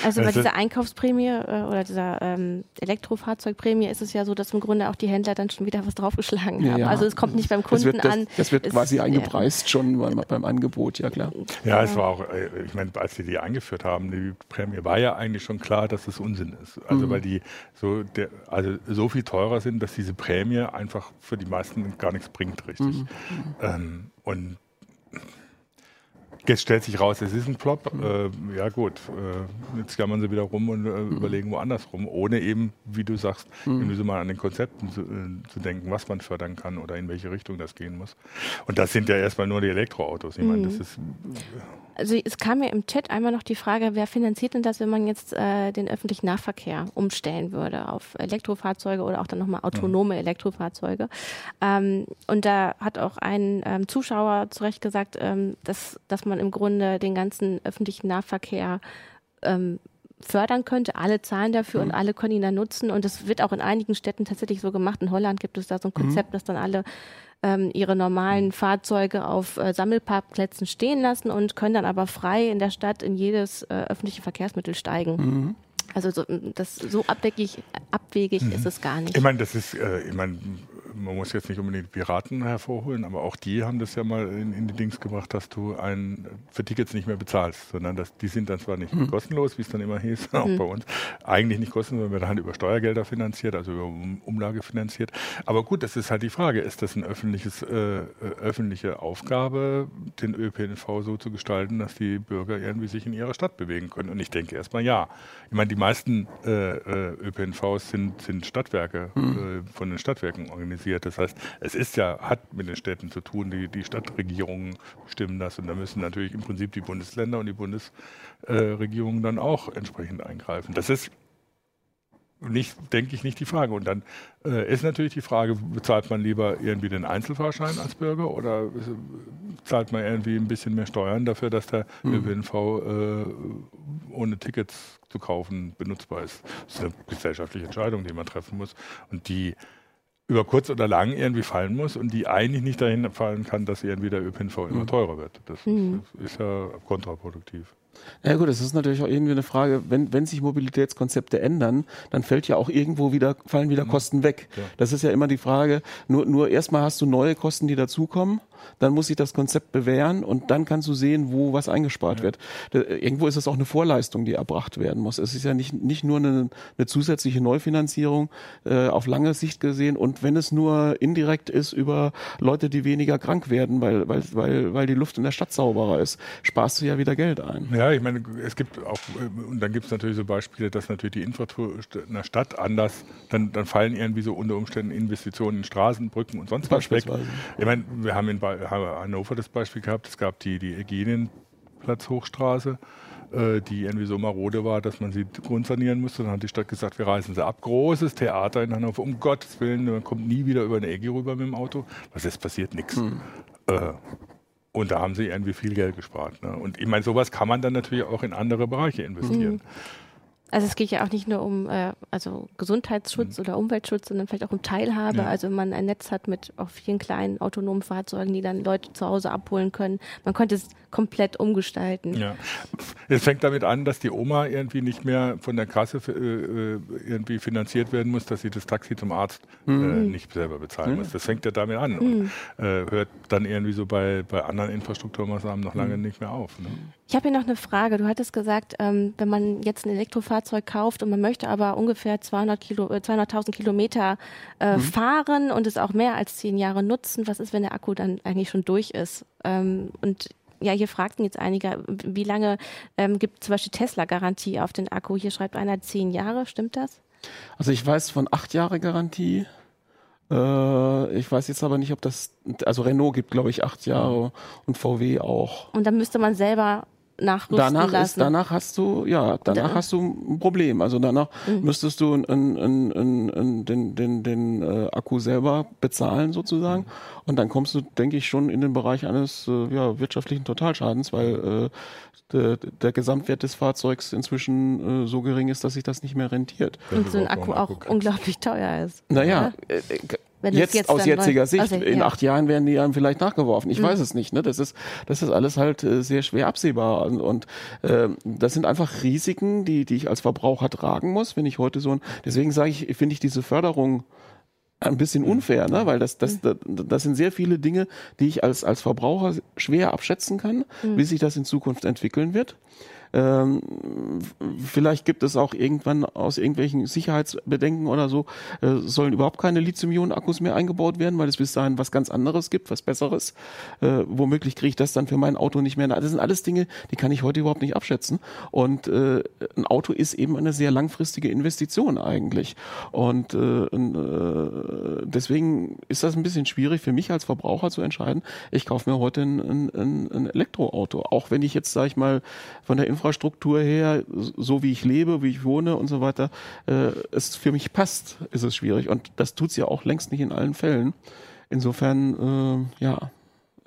Also bei dieser Einkaufsprämie äh, oder dieser ähm, Elektrofahrzeugprämie ist es ja so, dass im Grunde auch die Händler dann schon wieder was draufgeschlagen haben. Ja, Also es kommt nicht beim Kunden das wird, das, an. Das wird quasi eingepreist ja. schon beim, beim, Angebot, ja klar. Ja, es war auch, äh, ich meine, als sie die eingeführt haben, die Prämie, war ja eigentlich schon klar, dass es Unsinn ist. Also mhm. weil die so, der, also so viel teurer sind, dass diese Prämie einfach für die meisten gar nichts bringt, richtig. Mhm. Ähm, und Jetzt stellt sich raus, es ist ein Plop. Äh, ja gut, äh, jetzt kann man sie wieder rum und äh, mhm. überlegen woanders rum, ohne eben, wie du sagst, mhm. mal an den Konzepten zu, äh, zu, denken, was man fördern kann oder in welche Richtung das gehen muss. Und das sind ja erstmal nur die Elektroautos. Ich meine, das mhm. ist also es kam mir im Chat einmal noch die Frage, wer finanziert denn das, wenn man jetzt äh, den öffentlichen Nahverkehr umstellen würde auf Elektrofahrzeuge oder auch dann nochmal autonome Elektrofahrzeuge. Ähm, und da hat auch ein ähm, Zuschauer zu Recht gesagt, ähm, dass, dass man im Grunde den ganzen öffentlichen Nahverkehr ähm, fördern könnte. Alle zahlen dafür mhm. und alle können ihn dann nutzen. Und das wird auch in einigen Städten tatsächlich so gemacht. In Holland gibt es da so ein Konzept, mhm. dass dann alle ähm, ihre normalen Fahrzeuge auf äh, Sammelparkplätzen stehen lassen und können dann aber frei in der Stadt in jedes äh, öffentliche Verkehrsmittel steigen. Mhm. Also so, das, so abwegig, abwegig mhm. ist es gar nicht. Ich meine, das ist, äh, ich meine, man muss jetzt nicht unbedingt Piraten hervorholen, aber auch die haben das ja mal in, in die Dings gebracht, dass du ein, für Tickets nicht mehr bezahlst, sondern dass, die sind dann zwar nicht mhm. kostenlos, wie es dann immer hieß, auch mhm. bei uns, eigentlich nicht kostenlos, sondern werden halt über Steuergelder finanziert, also über Umlage finanziert. Aber gut, das ist halt die Frage, ist das eine äh, äh, öffentliche Aufgabe, den ÖPNV so zu gestalten, dass die Bürger irgendwie sich in ihrer Stadt bewegen können? Und ich denke erstmal ja. Ich meine, die meisten äh, äh ÖPNVs sind, sind Stadtwerke, mhm. von den Stadtwerken organisiert organisiert. Das heißt, es ist ja, hat mit den Städten zu tun, die, die Stadtregierungen bestimmen das und da müssen natürlich im Prinzip die Bundesländer und die Bundesregierungen dann auch entsprechend eingreifen. Das ist nicht, denke ich, nicht die Frage. Und dann äh, ist natürlich die Frage, bezahlt man lieber irgendwie den Einzelfahrschein als Bürger oder zahlt man irgendwie ein bisschen mehr Steuern dafür, dass der mhm. ÖPNV äh, ohne Tickets zu kaufen benutzbar ist? Das ist eine gesellschaftliche Entscheidung, die man treffen muss. Und die über kurz oder lang irgendwie fallen muss und die eigentlich nicht dahin fallen kann, dass irgendwie der ÖPNV immer mhm. teurer wird. Das, mhm. ist, ist ja kontraproduktiv. Ja gut, es ist natürlich auch irgendwie eine Frage, wenn, wenn sich Mobilitätskonzepte ändern, dann fällt ja auch irgendwo wieder, fallen wieder mhm. Kosten weg. Ja. Das ist ja immer die Frage, nur, nur erstmal hast du neue Kosten, die dazukommen, dann muss sich das Konzept bewähren und dann kannst du sehen, wo was eingespart ja. wird. Da, irgendwo ist es auch eine Vorleistung, die erbracht werden muss. Es ist ja nicht, nicht nur eine, eine zusätzliche Neufinanzierung äh, auf lange Sicht gesehen und wenn es nur indirekt ist über Leute, die weniger krank werden, weil, weil, weil, weil die Luft in der Stadt sauberer ist, sparst du ja wieder Geld ein. Ja, ich meine, es gibt auch, und dann gibt es natürlich so Beispiele, dass natürlich die Infrastruktur in der Stadt anders, dann, dann fallen irgendwie so unter Umständen Investitionen in Straßen, Brücken und sonst was weg. Ich meine, wir haben in Hannover das Beispiel gehabt, es gab die, die Eugenienplatz-Hochstraße, äh, die irgendwie so marode war, dass man sie grundsanieren musste. Dann hat die Stadt gesagt, wir reißen sie ab. Großes Theater in Hannover, um Gottes Willen, man kommt nie wieder über eine Ecke rüber mit dem Auto. Was ist passiert? Nichts. Hm. Äh, und da haben sie irgendwie viel Geld gespart. Ne? Und ich meine, sowas kann man dann natürlich auch in andere Bereiche investieren. Mhm. Also es geht ja auch nicht nur um äh, also Gesundheitsschutz mhm. oder Umweltschutz, sondern vielleicht auch um Teilhabe. Ja. Also wenn man ein Netz hat mit auch vielen kleinen autonomen Fahrzeugen, die dann Leute zu Hause abholen können. Man könnte es komplett umgestalten. Ja. Es fängt damit an, dass die Oma irgendwie nicht mehr von der Kasse äh, äh, irgendwie finanziert werden muss, dass sie das Taxi zum Arzt äh, mhm. nicht selber bezahlen mhm. muss. Das fängt ja damit an und mhm. äh, hört dann irgendwie so bei, bei anderen Infrastrukturmaßnahmen noch lange mhm. nicht mehr auf. Ne? Ich habe hier noch eine Frage. Du hattest gesagt, ähm, wenn man jetzt ein Elektrofahrzeug kauft und man möchte aber ungefähr 200 Kilo, äh, 200.000 Kilometer äh, mhm. fahren und es auch mehr als zehn Jahre nutzen, was ist, wenn der Akku dann eigentlich schon durch ist? Ähm, und ja, hier fragten jetzt einige, wie lange ähm, gibt zum Beispiel Tesla Garantie auf den Akku? Hier schreibt einer zehn Jahre, stimmt das? Also ich weiß von acht Jahre Garantie. Äh, ich weiß jetzt aber nicht, ob das, also Renault gibt, glaube ich, acht Jahre und VW auch. Und dann müsste man selber nachrüsten danach lassen. Ist, danach hast du, ja, danach da. hast du ein Problem. Also danach mhm. müsstest du in, in, in, in den, den, den äh, Akku selber bezahlen sozusagen. Mhm. Und dann kommst du, denke ich, schon in den Bereich eines äh, ja, wirtschaftlichen Totalschadens, weil äh, der, der Gesamtwert des Fahrzeugs inzwischen äh, so gering ist, dass sich das nicht mehr rentiert. Und so ein Akku auch unglaublich teuer ist. Naja, äh, jetzt, jetzt, aus jetziger Sicht, also, in acht Jahren werden die dann vielleicht nachgeworfen. Ich mhm. weiß es nicht. Ne? Das ist das ist alles halt äh, sehr schwer absehbar und, und äh, das sind einfach Risiken, die die ich als Verbraucher tragen muss, wenn ich heute so ein. Deswegen sage ich, finde ich diese Förderung ein bisschen mhm. unfair, ne? weil das, das, das, das sind sehr viele Dinge, die ich als, als Verbraucher schwer abschätzen kann, mhm. wie sich das in Zukunft entwickeln wird. Ähm, vielleicht gibt es auch irgendwann aus irgendwelchen Sicherheitsbedenken oder so, äh, sollen überhaupt keine Lithium-Ionen-Akkus mehr eingebaut werden, weil es bis dahin was ganz anderes gibt, was Besseres. Äh, womöglich kriege ich das dann für mein Auto nicht mehr. Das sind alles Dinge, die kann ich heute überhaupt nicht abschätzen. Und äh, ein Auto ist eben eine sehr langfristige Investition eigentlich. Und äh, äh, deswegen ist das ein bisschen schwierig für mich als Verbraucher zu entscheiden. Ich kaufe mir heute ein, ein, ein Elektroauto, auch wenn ich jetzt, sage ich mal, von der Infrastruktur her, so wie ich lebe, wie ich wohne und so weiter, äh, es für mich passt, ist es schwierig. Und das tut es ja auch längst nicht in allen Fällen. Insofern, äh, ja,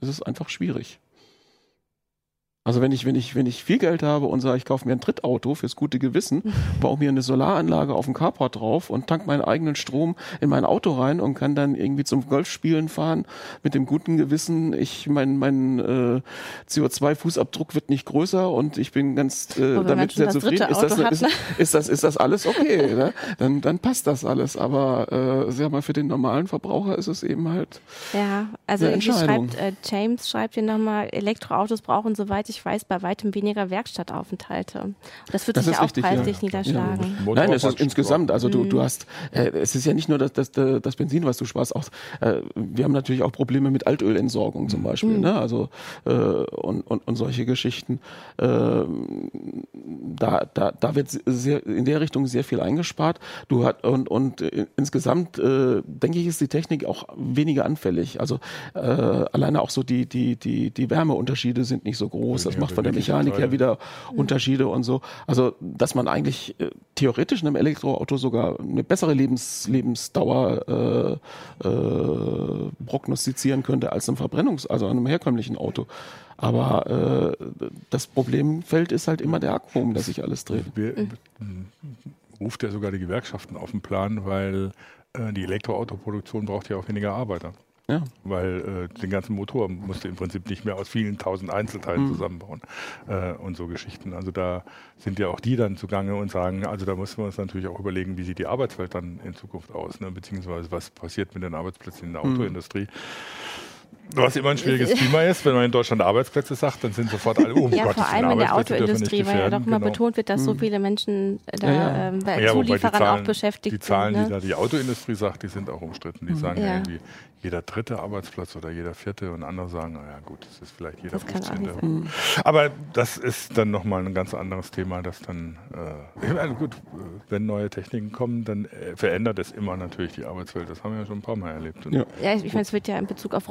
ist es einfach schwierig. Also wenn ich, wenn ich, wenn ich viel Geld habe und sage, ich kaufe mir ein Drittauto fürs gute Gewissen, baue mir eine Solaranlage auf dem Carport drauf und tank meinen eigenen Strom in mein Auto rein und kann dann irgendwie zum Golfspielen fahren mit dem guten Gewissen, ich mein, mein äh, CO2-Fußabdruck wird nicht größer und ich bin ganz äh, damit sehr zufrieden. Ist das, hat, ist, ne? ist, das, ist das alles okay? ne? dann, dann passt das alles. Aber äh, sag mal, für den normalen Verbraucher ist es eben halt. Ja, also irgendwie schreibt äh, James schreibt hier nochmal, Elektroautos brauchen, soweit ich ich weiß, bei weitem weniger Werkstattaufenthalte. Das wird das sich ja auch richtig, preislich ja. niederschlagen. Ja. Nein, es ist insgesamt, also du, du mhm. hast, äh, es ist ja nicht nur das, das, das Benzin, was du sparst, auch, äh, wir haben natürlich auch Probleme mit Altölentsorgung zum Beispiel, mhm. ne? also äh, und, und, und solche Geschichten. Ähm, da, da, da wird sehr, in der Richtung sehr viel eingespart. Du hat, und, und äh, insgesamt, äh, denke ich, ist die Technik auch weniger anfällig. Also äh, alleine auch so die, die, die, die Wärmeunterschiede sind nicht so groß das macht von der Mechanik her wieder Unterschiede und so. Also, dass man eigentlich äh, theoretisch in einem Elektroauto sogar eine bessere Lebens, Lebensdauer äh, äh, prognostizieren könnte als einem Verbrennungs-, also einem herkömmlichen Auto. Aber äh, das Problemfeld ist halt immer der Akku, um das sich alles dreht. Wir, ruft ja sogar die Gewerkschaften auf den Plan, weil äh, die Elektroautoproduktion braucht ja auch weniger Arbeiter. Ja. Weil äh, den ganzen Motor musst du im Prinzip nicht mehr aus vielen tausend Einzelteilen mhm. zusammenbauen äh, und so Geschichten. Also da sind ja auch die dann zugange und sagen, also da müssen wir uns natürlich auch überlegen, wie sieht die Arbeitswelt dann in Zukunft aus, ne? beziehungsweise was passiert mit den Arbeitsplätzen in der mhm. Was immer ein schwieriges Thema ist, wenn man in Deutschland Arbeitsplätze sagt, dann sind sofort alle, oh ja, Gott, vor allem in der Autoindustrie, weil ja doch immer genau. betont wird, dass so hm. viele Menschen da ja, ja. Ähm, bei Zulieferern Zahlen, auch beschäftigt sind. Die Zahlen, sind, ne? die da die Autoindustrie sagt, die sind auch umstritten. Die mhm. sagen ja irgendwie, jeder dritte Arbeitsplatz oder jeder vierte und andere sagen, naja gut, das ist vielleicht jeder 15. Mhm. Aber das ist dann nochmal ein ganz anderes Thema, dass dann, äh, also gut, wenn neue Techniken kommen, dann äh, verändert es immer natürlich die Arbeitswelt. Das haben wir ja schon ein paar Mal erlebt. ja, ja ich, ich meine, es wird ja in Bezug auf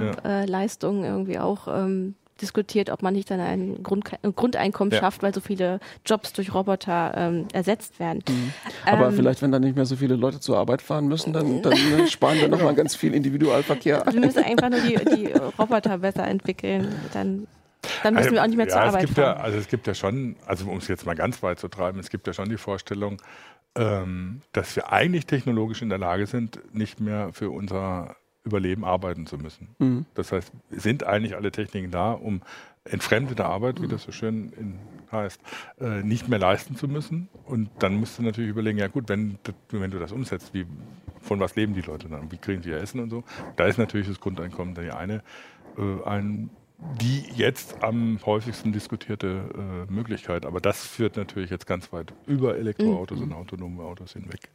Ja. äh, irgendwie auch ähm, diskutiert, ob man nicht dann ein, Grund, ein Grundeinkommen ja. schafft, weil so viele Jobs durch Roboter ähm, ersetzt werden. Mhm. Aber ähm, vielleicht, wenn dann nicht mehr so viele Leute zur Arbeit fahren müssen, dann, dann ne, sparen wir nochmal ganz viel Individualverkehr. Wir müssen einfach nur die, die Roboter besser entwickeln. Dann dann müssen wir auch nicht mehr ja, zur Arbeit fahren. Ja, also es gibt ja schon, also um es jetzt mal ganz weit zu treiben, es gibt ja schon die Vorstellung, ähm, dass wir eigentlich technologisch in der Lage sind, nicht mehr für unser Überleben arbeiten zu müssen. Mhm. Das heißt, sind eigentlich alle Techniken da, um entfremdete Arbeit, wie das so schön in, heißt, äh, nicht mehr leisten zu müssen. Und dann musst du natürlich überlegen, ja gut, wenn, wenn du das umsetzt, wie, von was leben die Leute dann? Wie kriegen sie ihr Essen und so? Da ist natürlich das Grundeinkommen die eine, äh, ein, die jetzt am häufigsten diskutierte äh, Möglichkeit. Aber das führt natürlich jetzt ganz weit über Elektroautos mhm. und autonome Autos hinweg.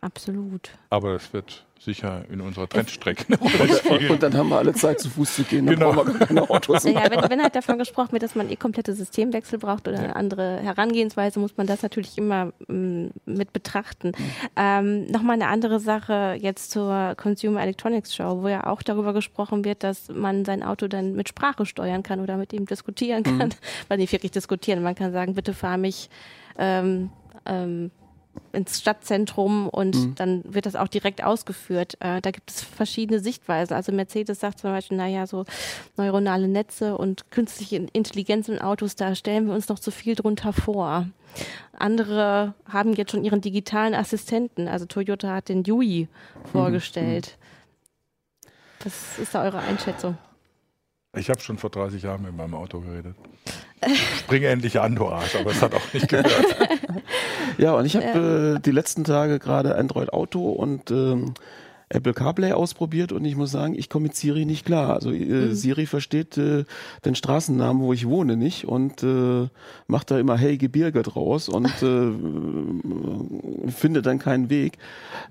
Absolut. Aber es wird sicher in unserer Trendstrecke. und, und, dann haben wir alle Zeit zu Fuß zu gehen, dann genau. brauchen wir keine Autos. Ja, wenn, wenn halt davon gesprochen wird, dass man eh komplette Systemwechsel braucht oder ja. eine andere Herangehensweise, muss man das natürlich immer m, mm, mit betrachten. Mhm. Ähm, Nochmal eine andere Sache jetzt zur Consumer Electronics Show, wo ja auch darüber gesprochen wird, dass man sein Auto dann mit Sprache steuern kann oder mit ihm diskutieren kann. Mhm. Weil nicht wirklich diskutieren, man kann sagen, bitte fahr mich ähm, ähm, ins Stadtzentrum und mhm. dann wird das auch direkt ausgeführt. Äh, da gibt es verschiedene Sichtweisen. Also Mercedes sagt zum Beispiel, naja, so neuronale Netze und künstliche Intelligenz in Autos, da stellen wir uns noch zu viel drunter vor. Andere haben jetzt schon ihren digitalen Assistenten. Also Toyota hat den Yui vorgestellt. Mhm. Was ist da eure Einschätzung? Ich habe schon vor 30 Jahren mit meinem Auto geredet. Spring endlich an, du Arsch, aber es hat auch nicht gehört. ja, und ich habe äh, die letzten Tage gerade Android Auto und ähm, Apple CarPlay ausprobiert und ich muss sagen, ich komme mit Siri nicht klar. Also äh, mhm. Siri versteht äh, den Straßennamen, wo ich wohne, nicht und äh, macht da immer Hey Gebirge draus und äh, findet dann keinen Weg.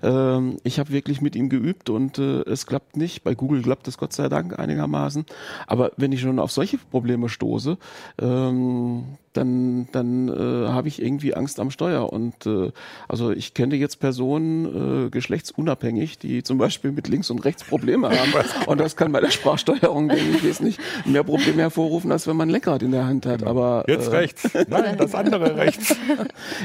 Ähm, ich habe wirklich mit ihm geübt und äh, es klappt nicht. Bei Google klappt es Gott sei Dank einigermaßen. Aber wenn ich schon auf solche Probleme stoße, ähm, dann, dann äh, habe ich irgendwie Angst am Steuer. Und äh, also ich kenne jetzt Personen äh, geschlechtsunabhängig, die zum Beispiel mit links und rechts Probleme haben. und das kann bei der Sprachsteuerung wesentlich mehr Probleme hervorrufen, als wenn man ein Lenkrad in der Hand hat. Genau. Aber jetzt äh, rechts, nein, das andere rechts.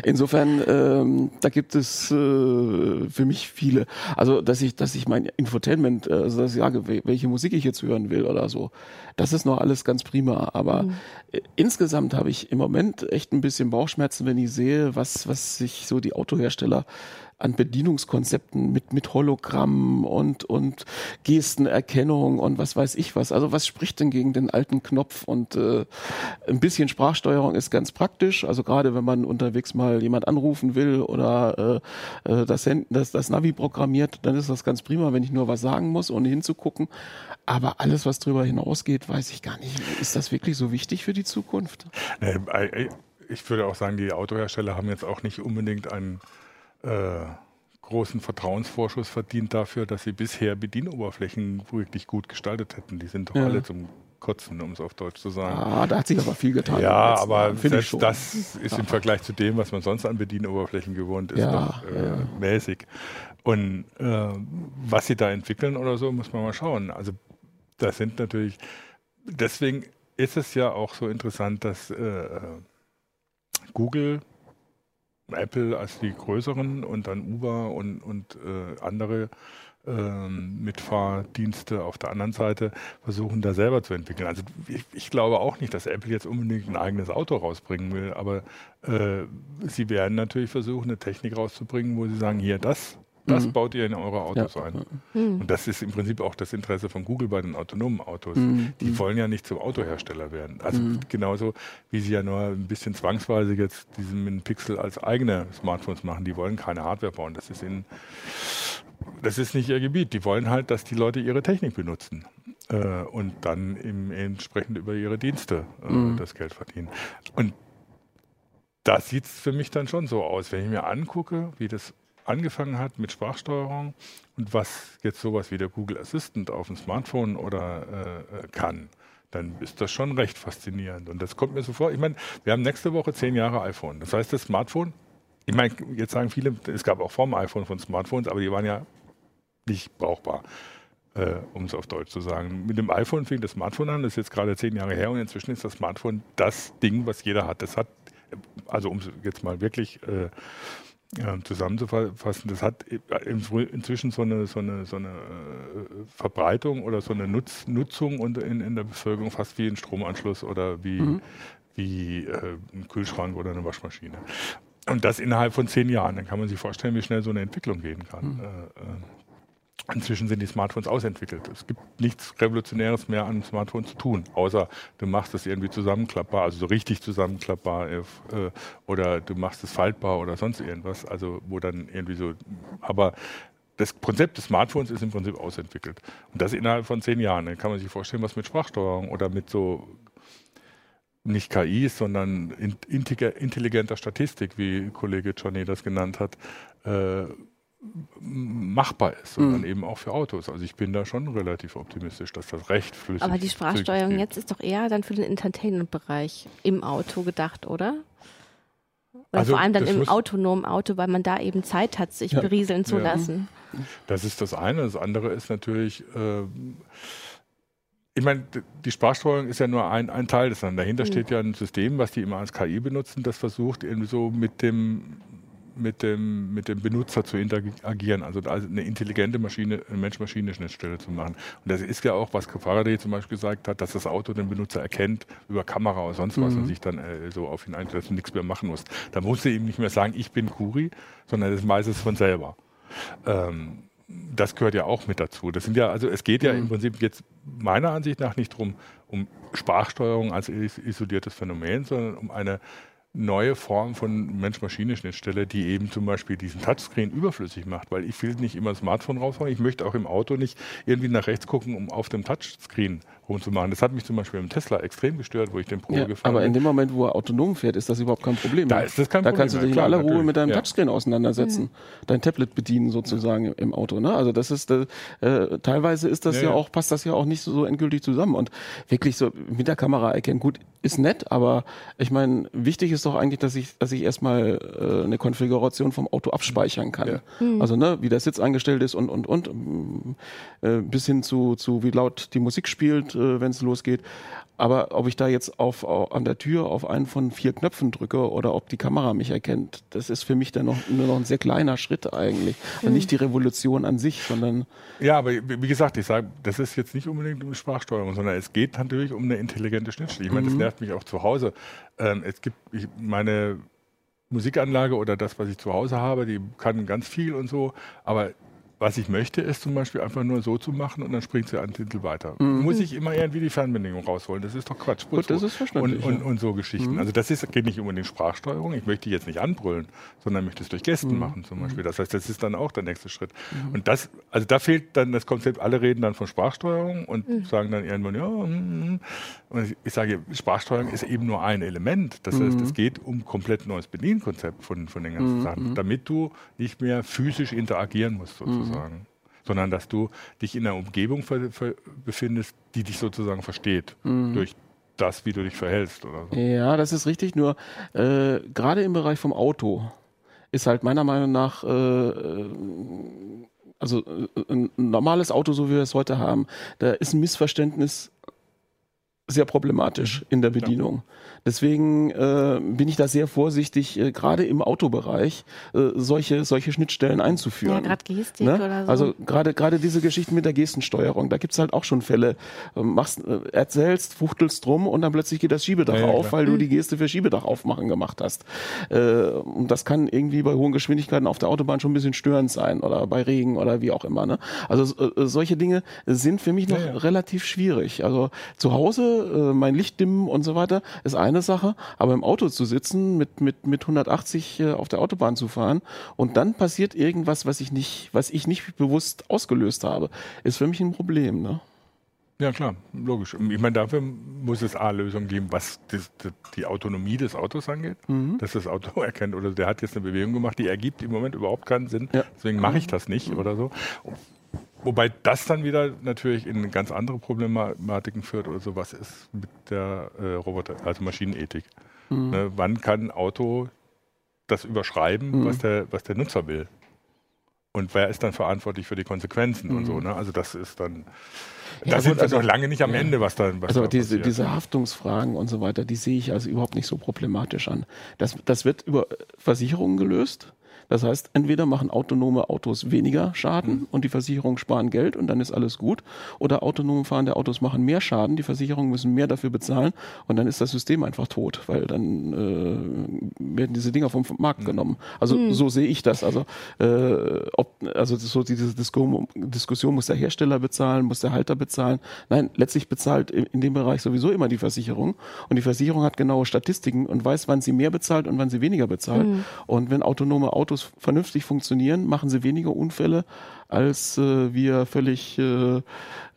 Insofern, ähm, da gibt es äh, für mich viele. Also dass ich, dass ich mein Infotainment, äh, also dass ich sage, welche Musik ich jetzt hören will oder so, das ist noch alles ganz prima. Aber mhm. äh, insgesamt habe ich im Moment echt ein bisschen Bauchschmerzen, wenn ich sehe, was, was sich so die Autohersteller an Bedienungskonzepten mit, mit Hologramm und, und Gestenerkennung und was weiß ich was. Also was spricht denn gegen den alten Knopf? Und äh, ein bisschen Sprachsteuerung ist ganz praktisch. Also gerade wenn man unterwegs mal jemand anrufen will oder äh, äh das, das, das Navi programmiert, dann ist das ganz prima, wenn ich nur was sagen muss, ohne hinzugucken. Aber alles, was darüber hinausgeht, weiß ich gar nicht. Ist das wirklich so wichtig für die Zukunft? Ich würde auch sagen, die Autohersteller haben jetzt auch nicht unbedingt einen äh, großen Vertrauensvorschuss verdient dafür, dass sie bisher Bedienoberflächen wirklich gut gestaltet hätten. Die sind doch ja. alle zum Kotzen, um es auf Deutsch zu sagen. Ah, da hat sich aber viel getan. Ja, aber selbst das ist ja. im Vergleich zu dem, was man sonst an Bedienoberflächen gewohnt ist, ja, doch äh, mäßig. Und äh, was sie da entwickeln oder so, muss man mal schauen. Also das sind natürlich, deswegen ist es ja auch so interessant, dass äh, Google Apple als die größeren und dann Uber und, und äh, andere ähm, Mitfahrdienste auf der anderen Seite versuchen, da selber zu entwickeln. Also ich, ich, glaube auch nicht, dass Apple jetzt unbedingt ein eigenes Auto rausbringen will, aber äh, sie werden natürlich versuchen, eine Technik rauszubringen, wo sie sagen, hier, das das mhm. baut ihr in eure Autos ja. ein. Mhm. Und das ist im Prinzip auch das Interesse von Google bei den autonomen Autos. Mhm. Die mhm. wollen ja nicht zum Autohersteller werden. Also mhm. genauso wie sie ja nur ein bisschen zwangsweise jetzt diesen Pixel als eigene Smartphones machen. Die wollen keine Hardware bauen. Das ist in, das ist nicht ihr Gebiet. Die wollen halt, dass die Leute ihre Technik benutzen. Äh, und dann im, entsprechend über ihre Dienste äh, mhm. das Geld verdienen. Und da sieht es für mich dann schon so aus, wenn ich mir angucke, wie das angefangen hat mit Sprachsteuerung und was jetzt sowas wie der Google Assistant auf dem Smartphone oder äh, äh, kann, dann ist das schon recht faszinierend. Und das kommt mir so vor. Ich meine, wir haben nächste Woche zehn Jahre iPhone. Das heißt, das Smartphone, ich meine, jetzt sagen viele, es gab auch vor dem iPhone von Smartphones, aber die waren ja nicht brauchbar. Äh, um es auf Deutsch zu sagen. Mit dem iPhone fing das Smartphone an, das ist jetzt gerade zehn Jahre her und inzwischen ist das Smartphone das Ding, was jeder hat. Das hat, also um es jetzt mal wirklich äh, zusammenzufassen, das hat inzwischen so eine, so eine, so eine äh, Verbreitung oder so eine Nutz, Nutzung in, in der Bevölkerung fast wie ein Stromanschluss oder wie, mhm. wie äh, ein Kühlschrank oder eine Waschmaschine. Und das innerhalb von zehn Jahren. Dann kann man sich vorstellen, wie schnell so eine Entwicklung gehen kann. Mhm. Inzwischen sind die Smartphones ausentwickelt. Es gibt nichts Revolutionäres mehr an Smartphones zu tun, außer du machst es irgendwie zusammenklappbar, also so richtig zusammenklappbar äh, oder du machst es faltbar oder sonst irgendwas, also wo dann irgendwie so, aber das Konzept des Smartphones ist im Prinzip ausentwickelt. Und das innerhalb von zehn Jahren. Dann kann man sich vorstellen, was mit Sprachsteuerung oder mit so nicht KI, sondern intelligenter Statistik, wie Kollege Johnny das genannt hat, äh, machbar ist, sondern mhm. eben auch für Autos. Also ich bin da schon relativ optimistisch, dass das recht flüssig ist. Aber die Sprachsteuerung jetzt ist doch eher dann für den Entertainment-Bereich im Auto gedacht, oder? Oder also vor allem dann im autonomen Auto, weil man da eben Zeit hat, sich ja. berieseln zu ja. lassen. Das ist das eine. Das andere ist natürlich, äh, ich meine, die Sprachsteuerung ist ja nur ein, ein Teil des anderen. Dahinter mhm. steht ja ein System, was die immer als KI benutzen, das versucht, irgendwie so mit dem mit dem, mit dem Benutzer zu interagieren, also eine intelligente Maschine, eine Mensch-Maschine-Schnittstelle zu machen. Und das ist ja auch, was Faraday zum Beispiel gesagt hat, dass das Auto den Benutzer erkennt über Kamera oder sonst was mhm. und sich dann äh, so auf ihn einstellt und nichts mehr machen muss. Da musst du ihm nicht mehr sagen, ich bin Kuri, sondern das weiß es von selber. Ähm, das gehört ja auch mit dazu. Das sind ja, also es geht ja mhm. im Prinzip jetzt meiner Ansicht nach nicht darum, um Sprachsteuerung als isoliertes Phänomen, sondern um eine neue Form von Mensch-Maschine-Schnittstelle, die eben zum Beispiel diesen Touchscreen überflüssig macht, weil ich will nicht immer das Smartphone raushauen, ich möchte auch im Auto nicht irgendwie nach rechts gucken, um auf dem Touchscreen rumzumachen. Das hat mich zum Beispiel im Tesla extrem gestört, wo ich den Pro Ja, gefahren aber bin. in dem Moment, wo er autonom fährt, ist das überhaupt kein Problem. Da ist das kein da Problem kannst du dich klar, in aller Ruhe mit deinem Ja. Touchscreen auseinandersetzen, dein Tablet bedienen sozusagen im Auto. Ne? Also das ist äh, äh, teilweise ist das Ja, ja, ja. auch passt das ja auch nicht so, so endgültig zusammen und wirklich so mit der Kamera erkennen. Gut, ist nett, aber ich meine, wichtig ist doch eigentlich, dass ich dass ich erstmal äh, eine Konfiguration vom Auto abspeichern kann. Also ne, wie der Sitz eingestellt ist und und und äh, bis hin zu zu wie laut die Musik spielt, äh, wenn es losgeht. Aber ob ich da jetzt auf, au- an der Tür auf einen von vier Knöpfen drücke oder ob die Kamera mich erkennt, das ist für mich dann noch, nur noch ein sehr kleiner Schritt eigentlich. Und nicht die Revolution an sich, sondern Ja, aber wie wie gesagt, ich sage, das ist jetzt nicht unbedingt um Sprachsteuerung, sondern es geht natürlich um eine intelligente Schnittstelle. Ich meine, das nervt mich auch zu Hause. Ähm, es gibt ich, meine Musikanlage oder das, was ich zu Hause habe, die kann ganz viel und so, aber was ich möchte, ist zum Beispiel einfach nur so zu machen und dann springt sie einen Titel weiter. Muss ich immer irgendwie die Fernbedienung rausholen? Das ist doch Quatsch. Gut, das ist verständlich, Und, und, und so Geschichten. Also das ist, geht nicht um die Sprachsteuerung. Ich möchte jetzt nicht anbrüllen, sondern möchte es durch Gesten machen zum Beispiel. Das heißt, das ist dann auch der nächste Schritt. Und das, also da fehlt dann das Konzept, alle reden dann von Sprachsteuerung und sagen dann irgendwann, ja, mm, und ich, ich sage, Sprachsteuerung ist eben nur ein Element. Das heißt, es geht um komplett neues Bedienkonzept von, von den ganzen Sachen, damit du nicht mehr physisch interagieren musst sozusagen. Sondern dass du dich in einer Umgebung befindest, die dich sozusagen versteht. Durch das, wie du dich verhältst oder so. ja, das ist richtig. Nur äh, gerade im Bereich vom Auto ist halt meiner Meinung nach äh, äh, also äh, ein normales Auto, so wie wir es heute haben, da ist ein Missverständnis sehr problematisch in der Bedienung. Deswegen äh, bin ich da sehr vorsichtig, äh, gerade im Autobereich äh, solche solche Schnittstellen einzuführen. Ja, gerade Gestik Ne? oder so. Also gerade gerade diese Geschichten mit der Gestensteuerung, da gibt's halt auch schon Fälle. Ähm, Machst, äh, erzählst, fuchtelst drum und dann plötzlich geht das Schiebedach Ja, ja, auf, klar. weil du die Geste für Schiebedach aufmachen gemacht hast. Äh, und das kann irgendwie bei hohen Geschwindigkeiten auf der Autobahn schon ein bisschen störend sein oder bei Regen oder wie auch immer. Ne? Also äh, solche Dinge sind für mich noch Ja, ja. relativ schwierig. Also zu Hause äh, mein Licht dimmen und so weiter ist eine Sache, aber im Auto zu sitzen, mit, mit, mit 180 äh, auf der Autobahn zu fahren und dann passiert irgendwas, was ich nicht, was ich nicht bewusst ausgelöst habe, ist für mich ein Problem. Ne? Ja, klar, logisch. Ich meine, dafür muss es A, Lösungen geben, was das, das, die Autonomie des Autos angeht, dass das Auto erkennt, oder der hat jetzt eine Bewegung gemacht, die ergibt im Moment überhaupt keinen Sinn, Ja. deswegen mache ich das nicht oder so. Wobei das dann wieder natürlich in ganz andere Problematiken führt oder so, was ist mit der äh, Roboter, also Maschinenethik. Ne, wann kann ein Auto das überschreiben, was, der, was der Nutzer will? Und wer ist dann verantwortlich für die Konsequenzen und so? Ne? Also das ist dann, Ja, da sind wir also- noch lange nicht am Ende, was da, was Also da diese, passiert. diese Haftungsfragen und so weiter, die sehe ich also überhaupt nicht so problematisch an. Das, das wird über Versicherungen gelöst. Das heißt, entweder machen autonome Autos weniger Schaden Mhm. und die Versicherungen sparen Geld und dann ist alles gut. Oder autonom fahrende Autos machen mehr Schaden, die Versicherungen müssen mehr dafür bezahlen und dann ist das System einfach tot, weil dann äh, werden diese Dinger vom Markt Mhm. genommen. Also so sehe ich das. Also, äh, ob, also so diese Disku Diskussion, muss der Hersteller bezahlen, muss der Halter bezahlen. Nein, letztlich bezahlt in, in dem Bereich sowieso immer die Versicherung. Und die Versicherung hat genaue Statistiken und weiß, wann sie mehr bezahlt und wann sie weniger bezahlt. Und wenn autonome Autos vernünftig funktionieren, machen sie weniger Unfälle als äh, wir völlig äh,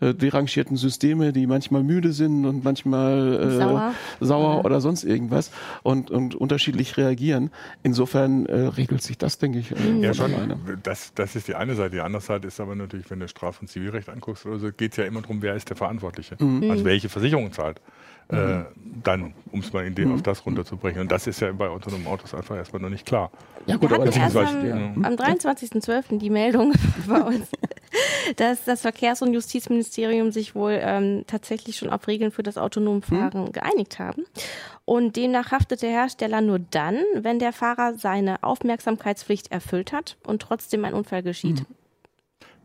äh, derangierten Systeme, die manchmal müde sind und manchmal äh, Sauer. sauer oder sonst irgendwas und, und unterschiedlich reagieren. Insofern äh, regelt sich das, denke ich, äh, Ja, von schon. Das, das ist die eine Seite. Die andere Seite ist aber natürlich, wenn du Straf- und Zivilrecht anguckst oder so, geht es ja immer darum, wer ist der Verantwortliche. Also welche Versicherung zahlt. Äh, dann, um es mal in den, auf das runterzubrechen. Und das ist ja bei autonomen Autos einfach erstmal noch nicht klar. Ja Wir hatten erst beziehungsweise- am, am 23.12. die Meldung bei uns, dass das Verkehrs- und Justizministerium sich wohl ähm, tatsächlich schon auf Regeln für das autonome Fahren geeinigt haben. Und demnach haftet der Hersteller nur dann, wenn der Fahrer seine Aufmerksamkeitspflicht erfüllt hat und trotzdem ein Unfall geschieht.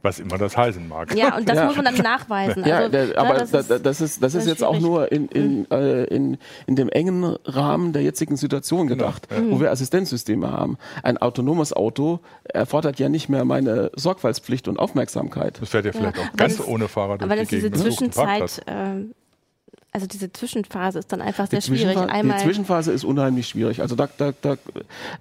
Was immer das heißen mag. Ja, und das Ja. muss man dann nachweisen. Ja, also, der, ne, aber das da- ist- da- das ist, das ist das ist jetzt auch schwierig. Mhm. nur in, in, äh, in, in dem engen Rahmen der jetzigen Situation gedacht, wo wir Assistenzsysteme haben. Ein autonomes Auto erfordert ja nicht mehr meine Sorgfaltspflicht und Aufmerksamkeit. Das fährt ja vielleicht Ja, auch ganz das- ohne Fahrer durch Aber die diese Gegend. sucht einen Parkplatz. Zwischenzeit ähm, also diese Zwischenphase ist dann einfach Die, sehr schwierig. Einmal die Zwischenphase ist unheimlich schwierig. Also da, da, da,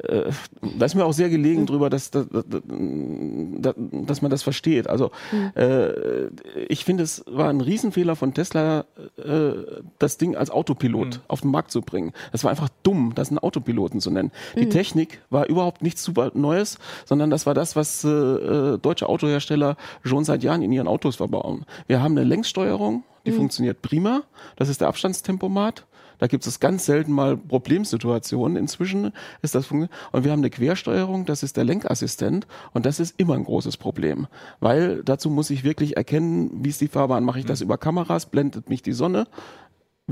äh, da ist mir auch sehr gelegen drüber, dass, dass, dass man das versteht. Also äh, ich finde, es war ein Riesenfehler von Tesla, äh, das Ding als Autopilot auf den Markt zu bringen. Das war einfach dumm, das einen Autopiloten zu nennen. Die Technik war überhaupt nichts super Neues, sondern das war das, was äh, äh, deutsche Autohersteller schon seit Jahren in ihren Autos verbauen. Wir haben eine Längssteuerung, die funktioniert prima. Das ist der Abstandstempomat. Da gibt es ganz selten mal Problemsituationen. Inzwischen ist das funktioniert. Und wir haben eine Quersteuerung, das ist der Lenkassistent. Und das ist immer ein großes Problem. Weil dazu muss ich wirklich erkennen, wie ist die Fahrbahn. Mache ich das über Kameras, blendet mich die Sonne.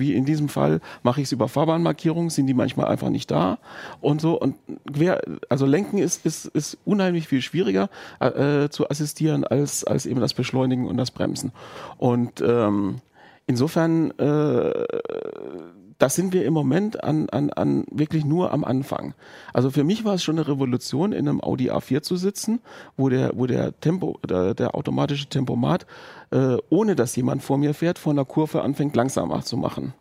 Wie in diesem Fall mache ich es über Fahrbahnmarkierungen, sind die manchmal einfach nicht da und so. Und quer, also Lenken ist, ist, ist unheimlich viel schwieriger äh, zu assistieren als, als eben das Beschleunigen und das Bremsen. Und ähm, insofern, äh, das sind wir im Moment an, an, an wirklich nur am Anfang. Also für mich war es schon eine Revolution, in einem Audi A4 zu sitzen, wo der, wo der Tempo, der, der automatische Tempomat, äh, ohne dass jemand vor mir fährt, vor einer Kurve anfängt langsamer zu machen.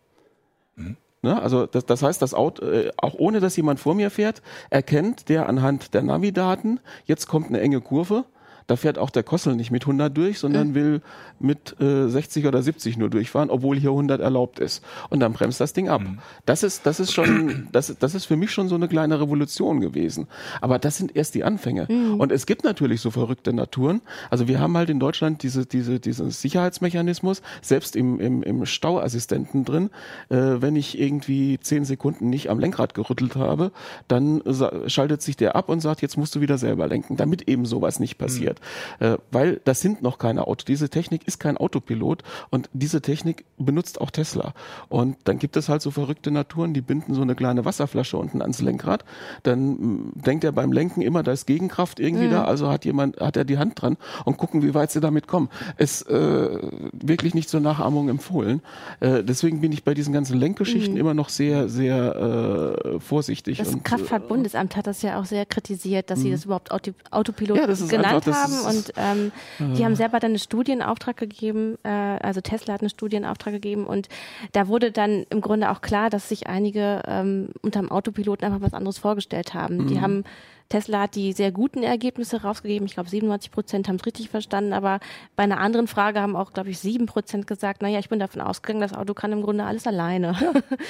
Ne? Also das, das heißt, das Auto, äh, auch ohne dass jemand vor mir fährt, erkennt der anhand der Navidaten, jetzt kommt eine enge Kurve, da fährt auch der Kossel nicht mit 100 durch, sondern will mit äh, 60 oder 70 nur durchfahren, obwohl hier 100 erlaubt ist. Und dann bremst das Ding ab. Das ist, das ist schon, das, das ist für mich schon so eine kleine Revolution gewesen. Aber das sind erst die Anfänge. Und es gibt natürlich so verrückte Naturen. Also wir haben halt in Deutschland diese, diese, diesen Sicherheitsmechanismus, selbst im, im, im Stauassistenten drin. Äh, wenn ich irgendwie 10 Sekunden nicht am Lenkrad gerüttelt habe, dann schaltet sich der ab und sagt, jetzt musst du wieder selber lenken, damit eben sowas nicht passiert. Äh, weil das sind noch keine Autos. Diese Technik ist kein Autopilot und diese Technik benutzt auch Tesla. Und dann gibt es halt so verrückte Naturen, die binden so eine kleine Wasserflasche unten ans Lenkrad. Dann mh, denkt er beim Lenken immer, da ist Gegenkraft irgendwie da, also hat jemand, hat er die Hand dran und gucken, wie weit sie damit kommen. Ist äh, wirklich nicht zur Nachahmung empfohlen. Äh, deswegen bin ich bei diesen ganzen Lenkgeschichten immer noch sehr, sehr äh, vorsichtig. Das und, äh, Kraftfahrtbundesamt hat das ja auch sehr kritisiert, dass sie das überhaupt Auto Autopilot Ja, das ist genannt einfach- das haben. und ähm, die haben selber dann einen Studienauftrag gegeben, äh, also Tesla hat einen Studienauftrag gegeben und da wurde dann im Grunde auch klar, dass sich einige ähm, unterm Autopiloten einfach was anderes vorgestellt haben. Die haben Tesla hat die sehr guten Ergebnisse rausgegeben. Ich glaube, 97 Prozent haben es richtig verstanden. Aber bei einer anderen Frage haben auch, glaube ich, 7 Prozent gesagt, naja, ich bin davon ausgegangen, das Auto kann im Grunde alles alleine.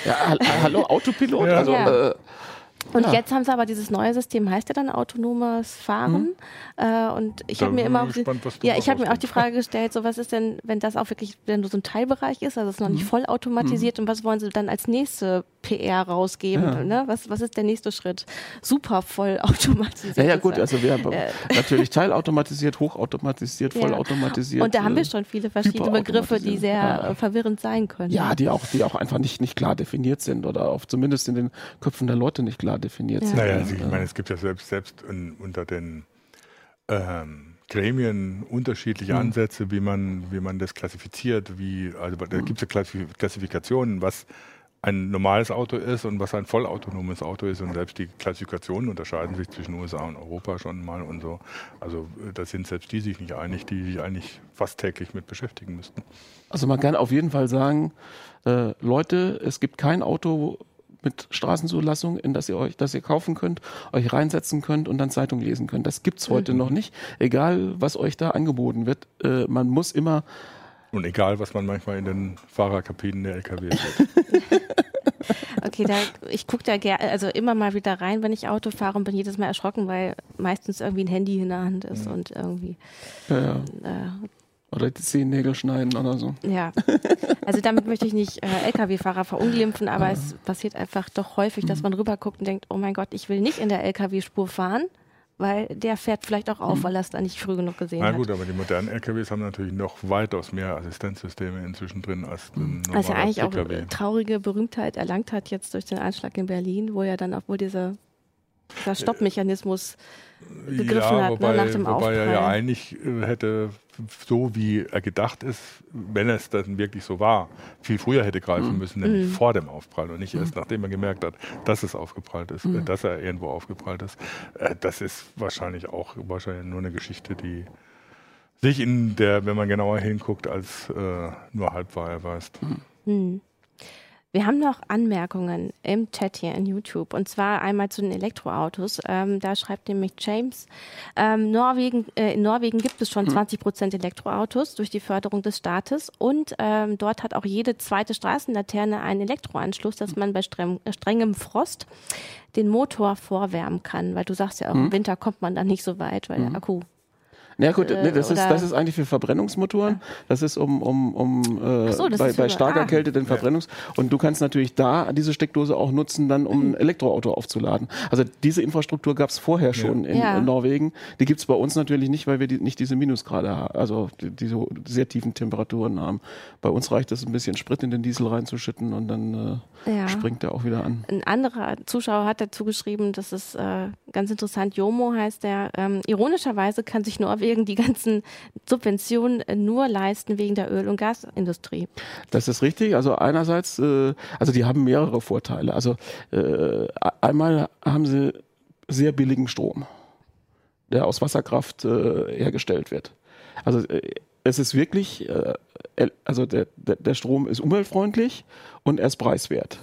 ja, hall- hallo, Autopilot? Ja. Also, Ja. äh, Und Ja. jetzt haben sie aber dieses neue System, heißt ja dann autonomes Fahren. Äh, und ich habe mir immer auch die, gespannt, ja, ich habe mir auch die Frage gestellt, so was ist denn, wenn das auch wirklich wenn nur so ein Teilbereich ist, also es ist noch nicht voll automatisiert und was wollen sie dann als nächste PR rausgeben? Ja. Ne? Was, was ist der nächste Schritt? Super voll automatisiert. Ja, ja, gut, also wir haben natürlich teilautomatisiert, hochautomatisiert, vollautomatisiert. Und da haben äh, wir schon viele verschiedene Begriffe, die sehr äh, verwirrend sein können. Ja, die auch, die auch einfach nicht, nicht klar definiert sind oder auf, zumindest in den Köpfen der Leute nicht klar definiert Ja. sind. Naja, Ja, also ich meine, es gibt ja selbst, selbst in, unter den ähm, Gremien unterschiedliche Mhm. Ansätze, wie man, wie man das klassifiziert, wie, also da Mhm. gibt es ja Klassif- Klassifikationen, was ein normales Auto ist und was ein vollautonomes Auto ist und selbst die Klassifikationen unterscheiden sich zwischen USA und Europa schon mal und so. Also äh, da sind selbst die sich nicht einig, die sich eigentlich fast täglich mit beschäftigen müssten. Also man kann auf jeden Fall sagen, äh, Leute, es gibt kein Auto mit Straßenzulassung, in das ihr euch, das ihr kaufen könnt, euch reinsetzen könnt und dann Zeitung lesen könnt. Das gibt's heute noch nicht. Egal, was euch da angeboten wird, äh, man muss immer Und egal, was man manchmal in den Fahrerkabinen der LKW sieht. Okay, da, ich gucke da gerne, also immer mal wieder rein, wenn ich Auto fahre und bin jedes Mal erschrocken, weil meistens irgendwie ein Handy in der Hand ist und irgendwie, äh, äh, oder die Zehennägel schneiden oder so. ja. Also damit möchte ich nicht äh, Lkw-Fahrer verunglimpfen, aber es passiert einfach doch häufig, dass man rüberguckt und denkt, oh mein Gott, ich will nicht in der Lkw-Spur fahren, weil der fährt vielleicht auch auf, weil er es da nicht früh genug gesehen Na hat. gut, aber die modernen LKWs haben natürlich noch weitaus mehr Assistenzsysteme inzwischen drin als ein normaler Also eigentlich auch LKW. äh, traurige Berühmtheit erlangt hat jetzt durch den Anschlag in Berlin, wo ja dann auch wohl dieser, dieser Stoppmechanismus gegriffen hat, ne, wobei, nach dem wobei er ja Aufprall. eigentlich äh, hätte, so wie er gedacht ist, wenn es dann wirklich so war, viel früher hätte greifen müssen, nämlich Mhm. vor dem Aufprall und nicht erst nachdem er gemerkt hat, dass es aufgeprallt ist, Mhm. dass er irgendwo aufgeprallt ist. Äh, Das ist wahrscheinlich auch wahrscheinlich nur eine Geschichte, die sich in der, wenn man genauer hinguckt, als äh, nur halb wahr erweist. Hm. Wir haben noch Anmerkungen im Chat hier in YouTube und zwar einmal zu den Elektroautos. Ähm, da schreibt nämlich James, ähm, Norwegen, äh, in Norwegen gibt es schon hm. 20 Prozent Elektroautos durch die Förderung des Staates und ähm, dort hat auch jede zweite Straßenlaterne einen Elektroanschluss, dass man bei streng, äh, strengem Frost den Motor vorwärmen kann, weil du sagst ja auch, hm. im Winter kommt man dann nicht so weit, weil hm. der Akku ja gut, nee, das, ist, das ist eigentlich für Verbrennungsmotoren. Das ist um, um, um äh, so, bei, bei starker ah. Kälte den Verbrennungs. Und du kannst natürlich da diese Steckdose auch nutzen, dann um ein Elektroauto aufzuladen. Also diese Infrastruktur gab es vorher schon in, in, Norwegen. Die gibt es bei uns natürlich nicht, weil wir die, nicht diese Minusgrade haben, also die, diese sehr tiefen Temperaturen haben. Bei uns reicht es ein bisschen Sprit in den Diesel reinzuschütten und dann äh, ja. springt er auch wieder an. Ein anderer Zuschauer hat dazu geschrieben, das ist äh, ganz interessant, Jomo heißt der. Ähm, ironischerweise kann sich Norwegen Norwegen die ganzen Subventionen nur leisten wegen der Öl- und Gasindustrie. Das ist richtig. Also einerseits, äh, also die haben mehrere Vorteile. Also äh, einmal haben sie sehr billigen Strom, der aus Wasserkraft äh, hergestellt wird. Also äh, es ist wirklich, äh, also der, der Strom ist umweltfreundlich und er ist preiswert.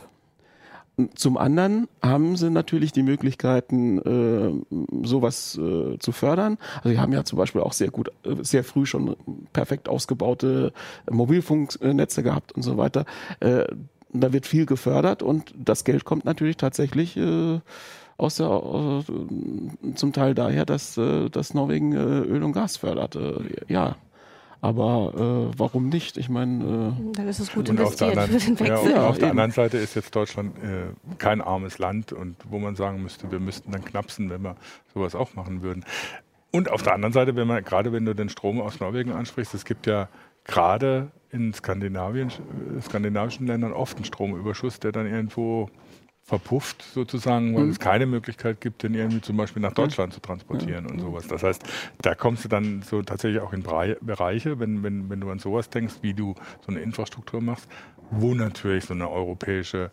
Zum anderen haben sie natürlich die Möglichkeiten, äh, sowas äh, zu fördern. Also sie haben ja zum Beispiel auch sehr gut, äh, sehr früh schon perfekt ausgebaute Mobilfunknetze gehabt und so weiter. Äh, da wird viel gefördert und das Geld kommt natürlich tatsächlich äh, aus der, äh, zum Teil daher, dass, äh, dass Norwegen äh, Öl und Gas fördert. Äh, ja. Aber äh, warum nicht? Ich meine, äh, dann ist es gut investiert auf der, anderen, ja, ja, auf der anderen Seite ist jetzt Deutschland äh, kein armes Land und wo man sagen müsste, wir müssten dann knapsen, wenn wir sowas auch machen würden. Und auf der anderen Seite, wenn man gerade wenn du den Strom aus Norwegen ansprichst, es gibt ja gerade in Skandinavien, äh, skandinavischen Ländern oft einen Stromüberschuss, der dann irgendwo verpufft sozusagen, weil mhm. es keine Möglichkeit gibt, den irgendwie zum Beispiel nach Deutschland zu transportieren ja. und sowas. Das heißt, da kommst du dann so tatsächlich auch in Bereiche, wenn, wenn, wenn du an sowas denkst, wie du so eine Infrastruktur machst, wo natürlich so eine europäische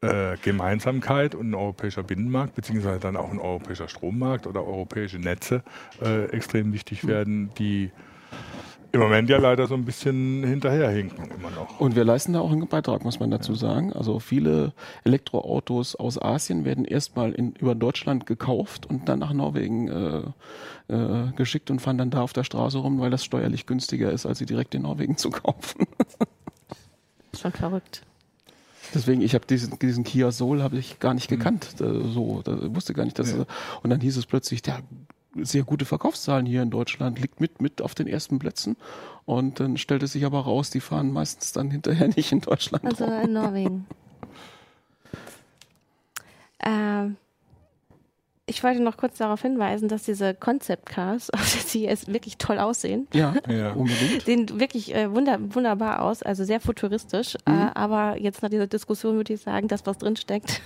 äh, Gemeinsamkeit und ein europäischer Binnenmarkt, beziehungsweise dann auch ein europäischer Strommarkt oder europäische Netze äh, extrem wichtig mhm. werden, die im Moment ja leider so ein bisschen hinterherhinken immer noch. Und wir leisten da auch einen Beitrag, muss man dazu ja. sagen. Also viele Elektroautos aus Asien werden erstmal in, über Deutschland gekauft und dann nach Norwegen äh, äh, geschickt und fahren dann da auf der Straße rum, weil das steuerlich günstiger ist, als sie direkt in Norwegen zu kaufen. Schon verrückt. Deswegen, ich habe diesen, diesen Kia Soul habe ich gar nicht hm. gekannt. Mhm. So, da wusste gar nicht, dass ja. und dann hieß es plötzlich, der sehr gute Verkaufszahlen hier in Deutschland, liegt mit, mit auf den ersten Plätzen. Und dann stellt es sich aber raus, die fahren meistens dann hinterher nicht in Deutschland. Also rum. in Norwegen. ähm, ich wollte noch kurz darauf hinweisen, dass diese Concept Cars auf der CES wirklich toll aussehen. Ja, ja. unbedingt. Sehen wirklich äh, wunder, wunderbar aus, also sehr futuristisch. Mhm. Äh, aber jetzt nach dieser Diskussion würde ich sagen, das, was drinsteckt,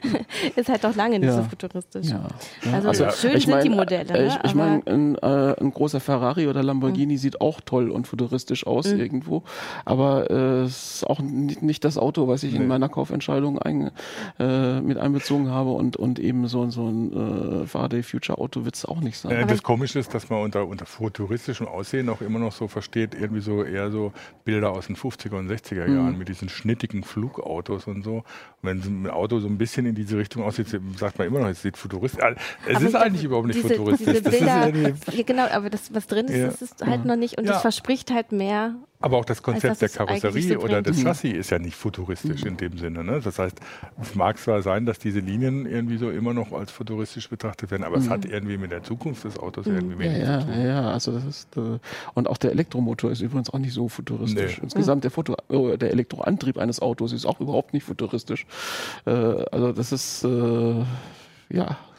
ist halt doch lange nicht ja. so futuristisch. Ja. Also, also, schön sind mein, die Modelle. Äh, ich, ne? ich meine, ein, äh, ein, großer Ferrari oder Lamborghini mhm. sieht auch toll und futuristisch aus mhm. irgendwo. Aber äh, es ist auch nicht, nicht, das Auto, was ich nee. in meiner Kaufentscheidung ein, äh, mit einbezogen habe und, und eben so, so ein äh, Faraday Future Auto wird es auch nicht sein. Äh, das Komische ist, dass man unter, unter futuristischem Aussehen auch immer noch so versteht, irgendwie so eher so Bilder aus den 50er und 60er Jahren mhm. mit diesen schnittigen Flugautos und so. Und wenn ein Auto so ein bisschen in diese Richtung aussieht, sagt man immer noch, es sieht futuristisch aus. Es aber ist eigentlich überhaupt nicht diese, futuristisch. Diese Bilder, ja, genau, aber das, was drin ist, ja. ist es halt ja. noch nicht und es verspricht halt mehr aber auch das Konzept der Karosserie so oder des mhm. Chassis ist ja nicht futuristisch mhm. in dem Sinne. Ne? Das heißt, es mag zwar sein, dass diese Linien irgendwie so immer noch als futuristisch betrachtet werden, aber mhm. es hat irgendwie mit der Zukunft des Autos mhm. irgendwie wenig ja, zu tun. Ja, ja, also das ist, äh, und auch der Elektromotor ist übrigens auch nicht so futuristisch. Nee. Insgesamt der, Foto, oh, der Elektroantrieb eines Autos ist auch überhaupt nicht futuristisch. Äh, also das ist, äh, ja, äh,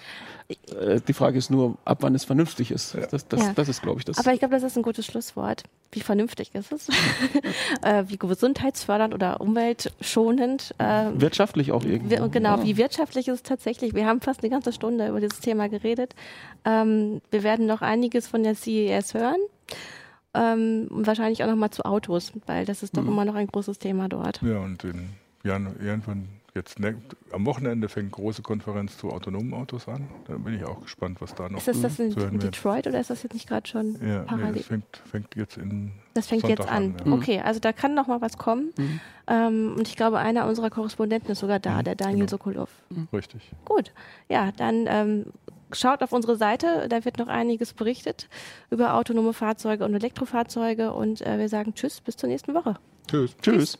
die Frage ist nur, ab wann es vernünftig ist. Ja. Das, das, ja. das, ist, glaube ich, das. Aber ich glaube, das ist ein gutes Schlusswort. Wie vernünftig ist es? äh, wie gesundheitsfördernd oder umweltschonend? Äh, wirtschaftlich auch irgendwie. Genau, ja. wie wirtschaftlich ist es tatsächlich? Wir haben fast eine ganze Stunde über dieses Thema geredet. Ähm, wir werden noch einiges von der CES hören. Ähm, und wahrscheinlich auch noch mal zu Autos, weil das ist doch mhm. immer noch ein großes Thema dort. Ja, und in Jan, irgendwann jetzt ne, am Wochenende fängt große Konferenz zu autonomen Autos an. Da bin ich auch gespannt, was da noch Ist das das in, in. Detroit oder ist das jetzt nicht gerade schon Ja, nee, parallel? das fängt, fängt jetzt in Das fängt Sonntag jetzt an. ja. Okay, also da kann noch mal was kommen. Ähm, und ich glaube, einer unserer Korrespondenten ist sogar da, der Daniel genau. Sokolov. Richtig. Gut, ja, dann ähm, schaut auf unsere Seite, da wird noch einiges berichtet über autonome Fahrzeuge und Elektrofahrzeuge und äh, wir sagen Tschüss, bis zur nächsten Woche. Tschüss. Tschüss.